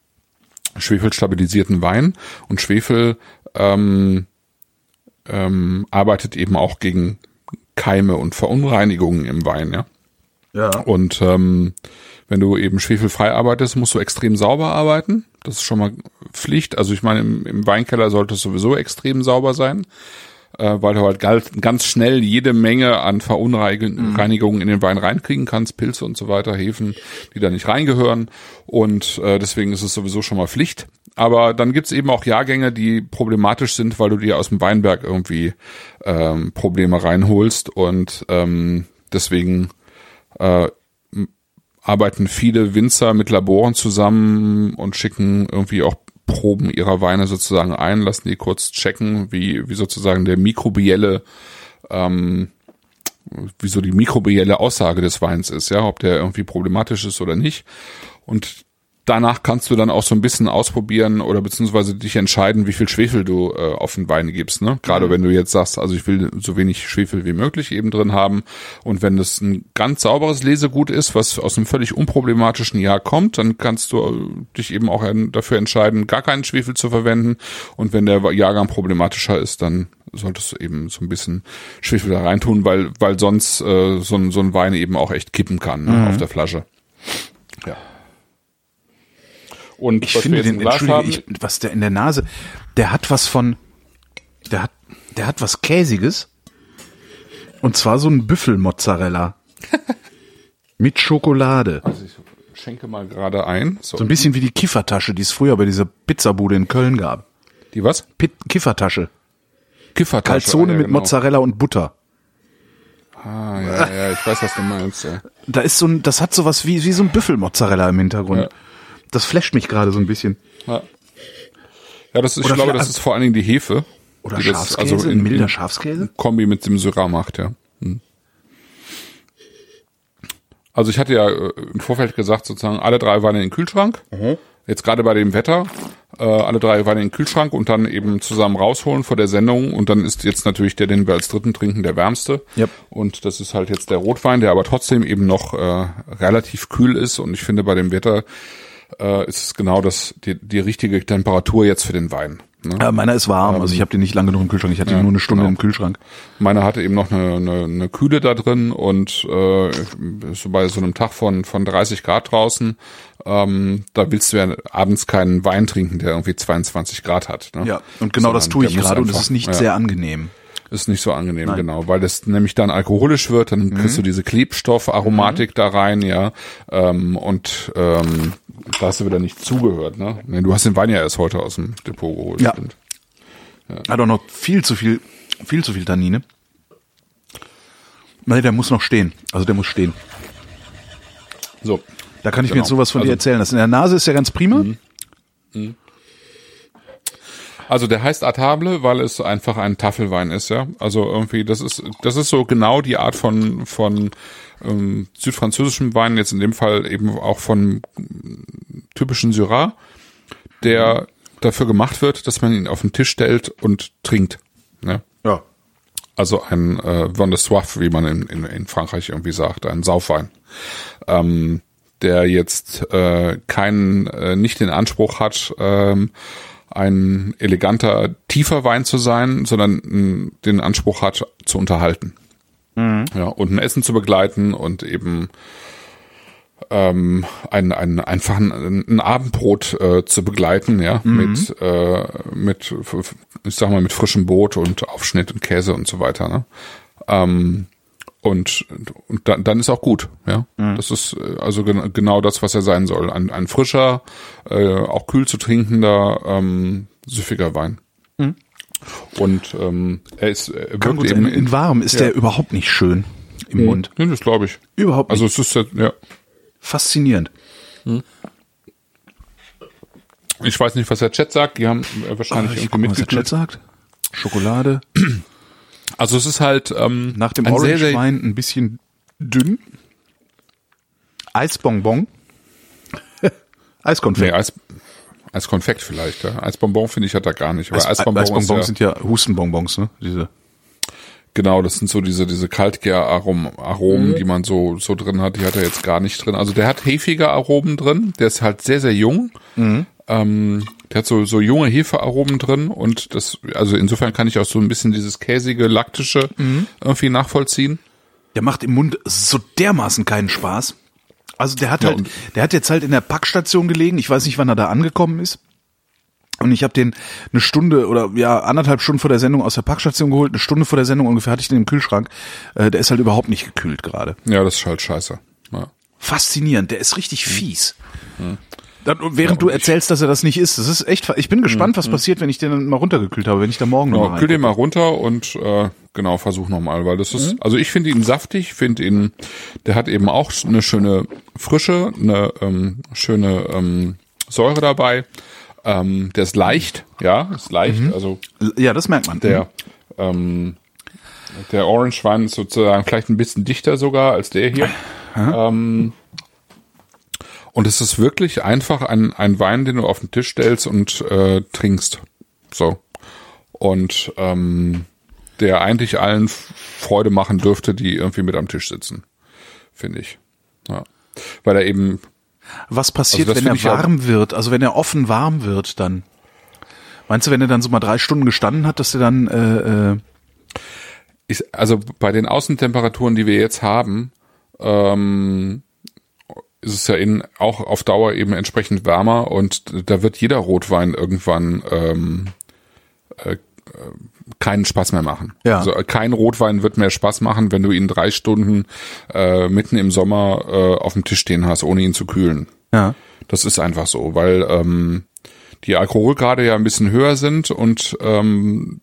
Schwefel stabilisiert einen Wein und Schwefel ähm, ähm, arbeitet eben auch gegen Keime und Verunreinigungen im Wein. Ja. Ja. Und ähm, wenn du eben schwefelfrei arbeitest, musst du extrem sauber arbeiten. Das ist schon mal Pflicht. Also ich meine, im, im Weinkeller sollte es sowieso extrem sauber sein, äh, weil du halt ganz schnell jede Menge an Verunreinigungen in den Wein reinkriegen kannst, Pilze und so weiter, Hefen, die da nicht reingehören. Und äh, deswegen ist es sowieso schon mal Pflicht. Aber dann gibt's eben auch Jahrgänge, die problematisch sind, weil du dir aus dem Weinberg irgendwie ähm, Probleme reinholst. Und ähm, deswegen äh, arbeiten viele Winzer mit Laboren zusammen und schicken irgendwie auch Proben ihrer Weine sozusagen ein, lassen die kurz checken, wie, wie sozusagen der mikrobielle, ähm, wie so die mikrobielle Aussage des Weins ist, ja, ob der irgendwie problematisch ist oder nicht. Und danach kannst du dann auch so ein bisschen ausprobieren oder beziehungsweise dich entscheiden, wie viel Schwefel du äh, auf den Wein gibst. Ne? Gerade wenn du jetzt sagst, also ich will so wenig Schwefel wie möglich eben drin haben. Und wenn das ein ganz sauberes Lesegut ist, was aus einem völlig unproblematischen Jahr kommt, dann kannst du äh, dich eben auch dafür entscheiden, gar keinen Schwefel zu verwenden. Und wenn der Jahrgang problematischer ist, dann solltest du eben so ein bisschen Schwefel da reintun, weil, weil sonst äh, so, ein, so ein Wein eben auch echt kippen kann ne, auf der Flasche. Ja. Und Ich finde den, entschuldige, ich, was der in der Nase, der hat was von, der hat, der hat was Käsiges. Und zwar so ein Büffelmozzarella. Mit Schokolade. also ich schenke mal gerade ein. So. So ein bisschen wie die Kiffertasche, die es früher bei dieser Pizzabude in Köln gab. Die was? Pit Kiffertasche. Kiffertasche. Calzone Ah, ja, mit genau. Mozzarella und Butter. Ah, ja, ja, ich weiß, was du meinst. Ja. Da ist so ein, das hat sowas wie, wie so ein Büffelmozzarella im Hintergrund. Ja. Das flasht mich gerade so ein bisschen. Ja, ja das ist, ich glaube, das ist vor allen Dingen die Hefe. Oder die das Schafskäse, also ein in, milder in Schafskäse. Kombi mit dem Syrah macht, ja. Hm. Also ich hatte ja äh, im Vorfeld gesagt, sozusagen alle drei Weine in den Kühlschrank. Jetzt gerade bei dem Wetter, äh, alle drei Weine in den Kühlschrank und dann eben zusammen rausholen vor der Sendung. Und dann ist jetzt natürlich der, den wir als dritten trinken, der wärmste. Yep. Und das ist halt jetzt der Rotwein, der aber trotzdem eben noch äh, relativ kühl ist. Und ich finde, bei dem Wetter äh, ist es genau das, die, die richtige Temperatur jetzt für den Wein. Ne? Ja, meiner ist warm, also ich habe den nicht lange genug im Kühlschrank. Ich hatte den nur eine Stunde genau. im Kühlschrank. Meiner hatte eben noch eine, eine, eine Kühle da drin und äh, so bei so einem Tag von, von 30 Grad draußen, ähm, da willst du ja abends keinen Wein trinken, der irgendwie 22 Grad hat. Ne? Ja, und genau das Sondern tue der ich gerade und es ist nicht ja. sehr angenehm. Ist nicht so angenehm, genau, weil das nämlich dann alkoholisch wird, dann kriegst du diese Klebstoffaromatik da rein, ja, ähm, und ähm, da hast du wieder nicht zugehört, ne? Nee, du hast den Wein ja erst heute aus dem Depot geholt, Ja. stimmt. Hat auch noch viel zu viel, viel zu viel Tannine. Nee, der muss noch stehen. Also der muss stehen. So, Da kann ich mir Genau. jetzt sowas von dir Also- erzählen. Das in der Nase ist ja ganz prima. Also der heißt Atable, weil es einfach ein Tafelwein ist, ja. Also irgendwie, das ist, das ist so genau die Art von von ähm, südfranzösischem Wein, jetzt in dem Fall eben auch von typischen Syrah, der dafür gemacht wird, dass man ihn auf den Tisch stellt und trinkt. Ne? Ja. Also ein äh, Vin de Soif, wie man in, in, in Frankreich irgendwie sagt, ein Saufwein. Ähm, der jetzt äh, keinen, äh, nicht den Anspruch hat, ähm, ein eleganter, tiefer Wein zu sein, sondern mh, den Anspruch hat, zu unterhalten. Ja, und ein Essen zu begleiten und eben ähm, ein, ein, einfach ein, ein Abendbrot äh, zu begleiten, ja, mit, äh, mit, ich sag mal, mit frischem Brot und Aufschnitt und Käse und so weiter, ne? Ähm, und und dann, dann ist auch gut, ja. Das ist äh, also gen genau das, was er sein soll. Ein, ein frischer, äh, auch kühl zu trinkender, ähm, süffiger Wein. Und ähm, er ist, er Kann gut eben. In warm ist ja. der überhaupt nicht schön im Mund. Ja, das glaube ich. Überhaupt nicht. Also es ist ja. Faszinierend. Ich weiß nicht, was der Chat sagt. Die haben wahrscheinlich ich irgendwie mal, was der Chat mitgekriegt. sagt. Schokolade. Also es ist halt ähm, Nach dem ein sehr, sehr, Orange-Wein ein bisschen dünn. Eisbonbon. Eiskonfekt. nee, Eis, Eiskonfekt vielleicht. Ja. Eisbonbon finde ich hat er gar nicht. Aber Eis, Eisbonbon, Eisbonbons ja, sind ja Hustenbonbons, ne? Diese. genau, das sind so diese diese Kaltgär-Aromen, Aromen, die man so so drin hat. Die hat er jetzt gar nicht drin. Also der hat hefige Aromen drin. Der ist halt sehr sehr jung. Ähm, der hat so so junge Hefearomen drin und das also insofern kann ich auch so ein bisschen dieses käsige laktische irgendwie nachvollziehen. Der macht im Mund so dermaßen keinen Spaß. Also der hat Ja, halt, der hat jetzt halt in der Packstation gelegen. Ich weiß nicht, wann er da angekommen ist. Und ich habe den eine Stunde oder ja anderthalb Stunden vor der Sendung aus der Packstation geholt. Eine Stunde vor der Sendung ungefähr hatte ich den im Kühlschrank. Äh, der ist halt überhaupt nicht gekühlt gerade. Ja, das ist halt scheiße. Ja. Faszinierend. Der ist richtig fies. Dann, während Ja, du erzählst, dass er das nicht ist, das ist echt. Ich bin gespannt, was passiert, wenn ich den dann mal runtergekühlt habe, wenn ich da morgen noch Ja, mal kühl den mal runter und äh, genau, versuch nochmal, weil das Mhm. ist, also ich finde ihn saftig, finde ihn, der hat eben auch eine schöne Frische, eine ähm, schöne ähm, Säure dabei. Ähm, der ist leicht, ja, ist leicht, Mhm. also Ja, das merkt man. der ähm, der Orange Wein ist sozusagen vielleicht ein bisschen dichter sogar als der hier. Ähm, und es ist wirklich einfach ein, ein Wein, den du auf den Tisch stellst und äh, trinkst. So. Und ähm, der eigentlich allen Freude machen dürfte, die irgendwie mit am Tisch sitzen. Finde ich. Ja. Weil er eben, Was passiert, Also wenn er warm wird? Also wenn er offen warm wird, dann. Meinst du, wenn er dann so mal drei Stunden gestanden hat, dass er dann äh, äh, ich, also bei den Außentemperaturen, die wir jetzt haben, ähm, ist es ja in, auch auf Dauer eben entsprechend wärmer und da wird jeder Rotwein irgendwann ähm, äh, keinen Spaß mehr machen. Ja. Also äh, kein Rotwein wird mehr Spaß machen, wenn du ihn drei Stunden äh, mitten im Sommer äh, auf dem Tisch stehen hast, ohne ihn zu kühlen. ja. Das ist einfach so, weil ähm, die Alkoholgrade ja ein bisschen höher sind und ähm,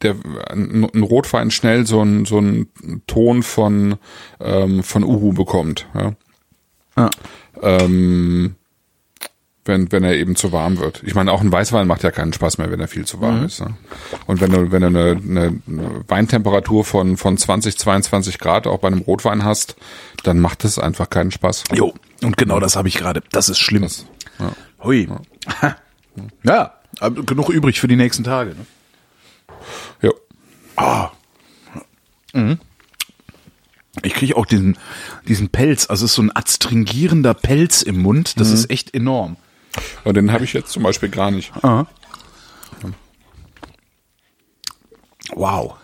der ein, ein Rotwein schnell so einen so einen Ton von ähm, von Uhu bekommt, ja. Ja. Ähm, wenn wenn er eben zu warm wird. Ich meine, auch ein Weißwein macht ja keinen Spaß mehr, wenn er viel zu warm Mhm. ist. Ne? Und wenn du wenn du eine, eine Weintemperatur von von 20 22 Grad auch bei einem Rotwein hast, dann macht das einfach keinen Spaß. Jo. Und genau das habe ich gerade. Das ist schlimm. Das, ja. Hui. Ja. aber genug übrig für die nächsten Tage. Ne? Ja. Ah. Mhm. Ich kriege auch diesen, diesen Pelz, also es ist so ein adstringierender Pelz im Mund, das ist echt enorm. Und den habe ich jetzt zum Beispiel gar nicht. Ah. Wow.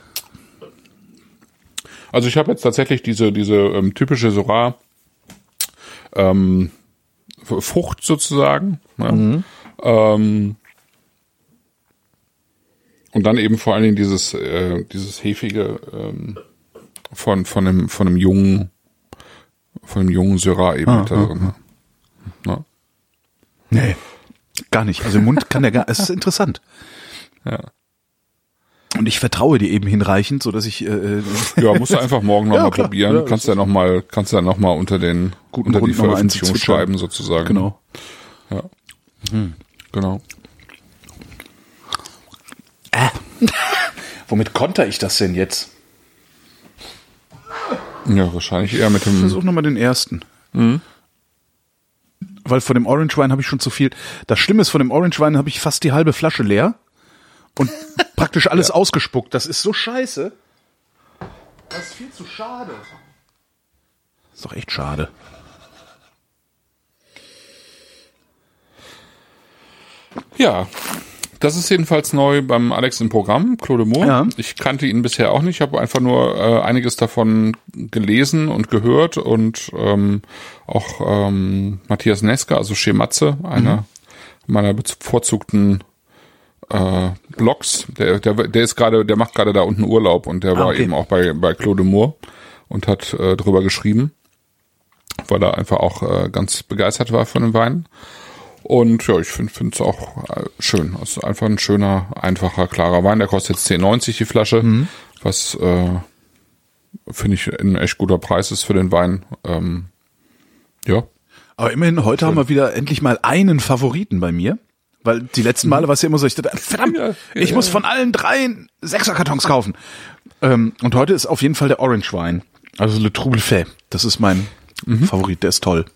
Also ich habe jetzt tatsächlich diese, diese ähm, typische Syrah ähm, Frucht sozusagen. Ne? Ähm, und dann eben vor allen Dingen dieses, äh, dieses hefige ähm, von, von einem, von einem jungen, von einem jungen Syrah eben Ah, da drin. Ne? Ne? Nee. Gar nicht. Also im Mund kann der gar, es ist interessant. Ja. Und ich vertraue dir eben hinreichend, so dass ich, äh, äh, Ja, musst du einfach morgen nochmal Ja, probieren. Ja, kannst ja noch mal, kannst ja noch mal unter den, Guten unter die Veröffentlichung schreiben sozusagen. genau. Ja. Genau. Womit konter ich das denn jetzt? Ja, wahrscheinlich eher mit dem, Versuch nochmal den ersten. Weil von dem Orange Wein habe ich schon zu viel. Das Schlimme ist, von dem Orange Wein habe ich fast die halbe Flasche leer und praktisch alles ausgespuckt. Das ist so scheiße. Das ist viel zu schade. Ist doch echt schade. ja. Das ist jedenfalls neu beim Alex im Programm, Claude Moore. Ja. Ich kannte ihn bisher auch nicht, Ich habe einfach nur äh, einiges davon gelesen und gehört und ähm, auch ähm, Matthias Neska, also Schematze, einer meiner bevorzugten äh, Blogs, der, der, der ist gerade, der macht gerade da unten Urlaub und der war okay. eben auch bei, bei Claude Moore und hat äh, drüber geschrieben, weil er einfach auch äh, ganz begeistert war von dem Wein. Und ja, ich finde es auch äh, schön. Es ist einfach ein schöner, einfacher, klarer Wein. Der kostet jetzt 10,90 die Flasche, was äh, finde ich ein echt guter Preis ist für den Wein. Ähm, ja, Aber immerhin, heute haben wir wieder endlich mal einen Favoriten bei mir. Weil die letzten Male war es ja immer so, ich dachte, verdammt, Ja, ja, ich ja, muss von allen dreien Sechserkartons kaufen. Ähm, und heute ist auf jeden Fall der Orange Wein. Also Le Trouble Fait. Das ist mein Favorit, der ist toll.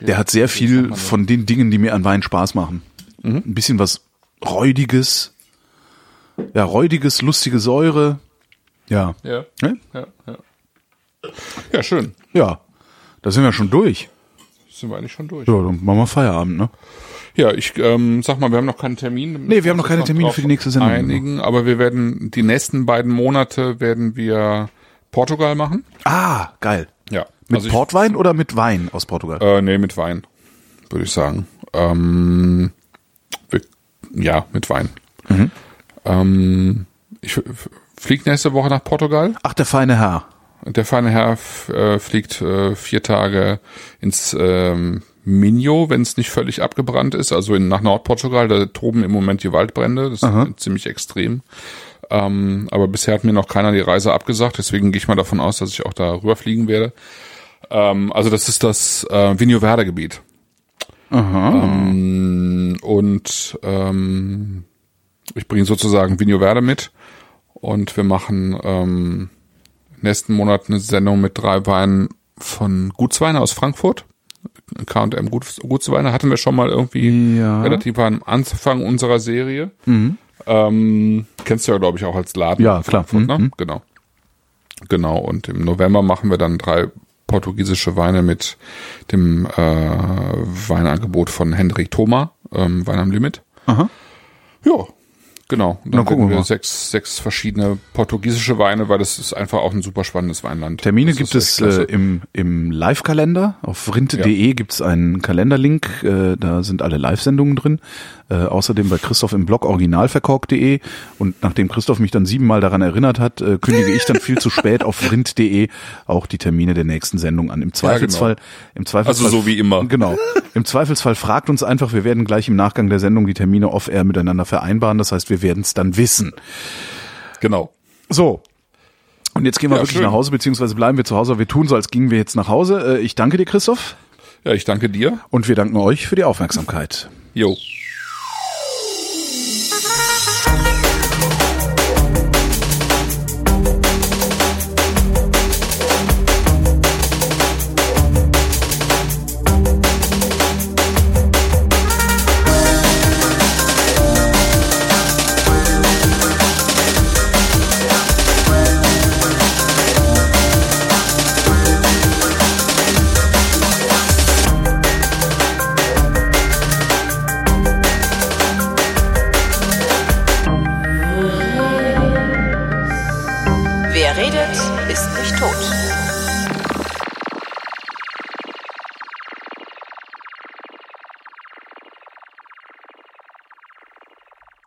Der hat sehr viel von den Dingen, die mir an Wein Spaß machen. Ein bisschen was Räudiges. Ja, Räudiges, lustige Säure. Ja. ja, Ne? ja, ja. Ja, schön. Ja. Da sind wir schon durch. Sind wir eigentlich schon durch. Ja, dann machen wir Feierabend, ne? Ja, ich ähm, sag mal, wir haben noch keinen Termin. Nee, wir haben noch keine Termine für die nächste Sendung. Einigen, aber wir werden die nächsten beiden Monate werden wir Portugal machen. Ah, geil. Mit also ich- Portwein oder mit Wein aus Portugal? Äh, nee, mit Wein, würde ich sagen. Ähm, ja, mit Wein. Mhm. Ähm, ich f- flieg nächste Woche nach Portugal. Ach, der feine Herr. Der feine Herr äh, fliegt äh, vier Tage ins ähm, Minho, wenn es nicht völlig abgebrannt ist, also in, nach Nordportugal. Da toben im Moment die Waldbrände. Das ist ziemlich extrem. Ähm, aber bisher hat mir noch keiner die Reise abgesagt, deswegen gehe ich mal davon aus, dass ich auch da rüberfliegen werde. Ähm, also das ist das äh, Vinho Verde Gebiet. Ähm, und ähm, ich bringe sozusagen Vinho Verde mit und wir machen ähm, nächsten Monat eine Sendung mit drei Weinen von Gutsweine aus Frankfurt. K&M Guts- Gutsweine hatten wir schon mal irgendwie Ja. relativ am Anfang unserer Serie. Ähm, kennst du ja, glaube ich, auch als Laden. Ja, klar. Frankfurt, Mhm. ne? Genau. Genau. Und im November machen wir dann drei portugiesische Weine mit dem äh, Weinangebot von Hendrik Thoma, ähm, Wein am Limit. Aha. Ja, genau. Und Na, dann gucken wir wir mal. sechs, sechs verschiedene portugiesische Weine, weil das ist einfach auch ein super spannendes Weinland. Termine das gibt es äh, im, im Live-Kalender. Auf rinte.de gibt es einen Kalenderlink. Äh, da sind alle Live-Sendungen drin. Äh, außerdem bei Christoph im Blog originalverkork.de. Und nachdem Christoph mich dann siebenmal daran erinnert hat, äh, kündige ich dann viel zu spät auf rint.de auch die Termine der nächsten Sendung an. Im Zweifelsfall, im Zweifelsfall. Also so wie immer. Genau. Im Zweifelsfall fragt uns einfach. Wir werden gleich im Nachgang der Sendung die Termine off-air miteinander vereinbaren. Das heißt, wir werden es dann wissen. Genau. So. Und jetzt gehen wir Ja, wirklich schön. nach Hause, beziehungsweise bleiben wir zu Hause. Wir tun so, als gingen wir jetzt nach Hause. Äh, Ich danke dir, Christoph. Ja, ich danke dir. Und wir danken euch für die Aufmerksamkeit. Jo.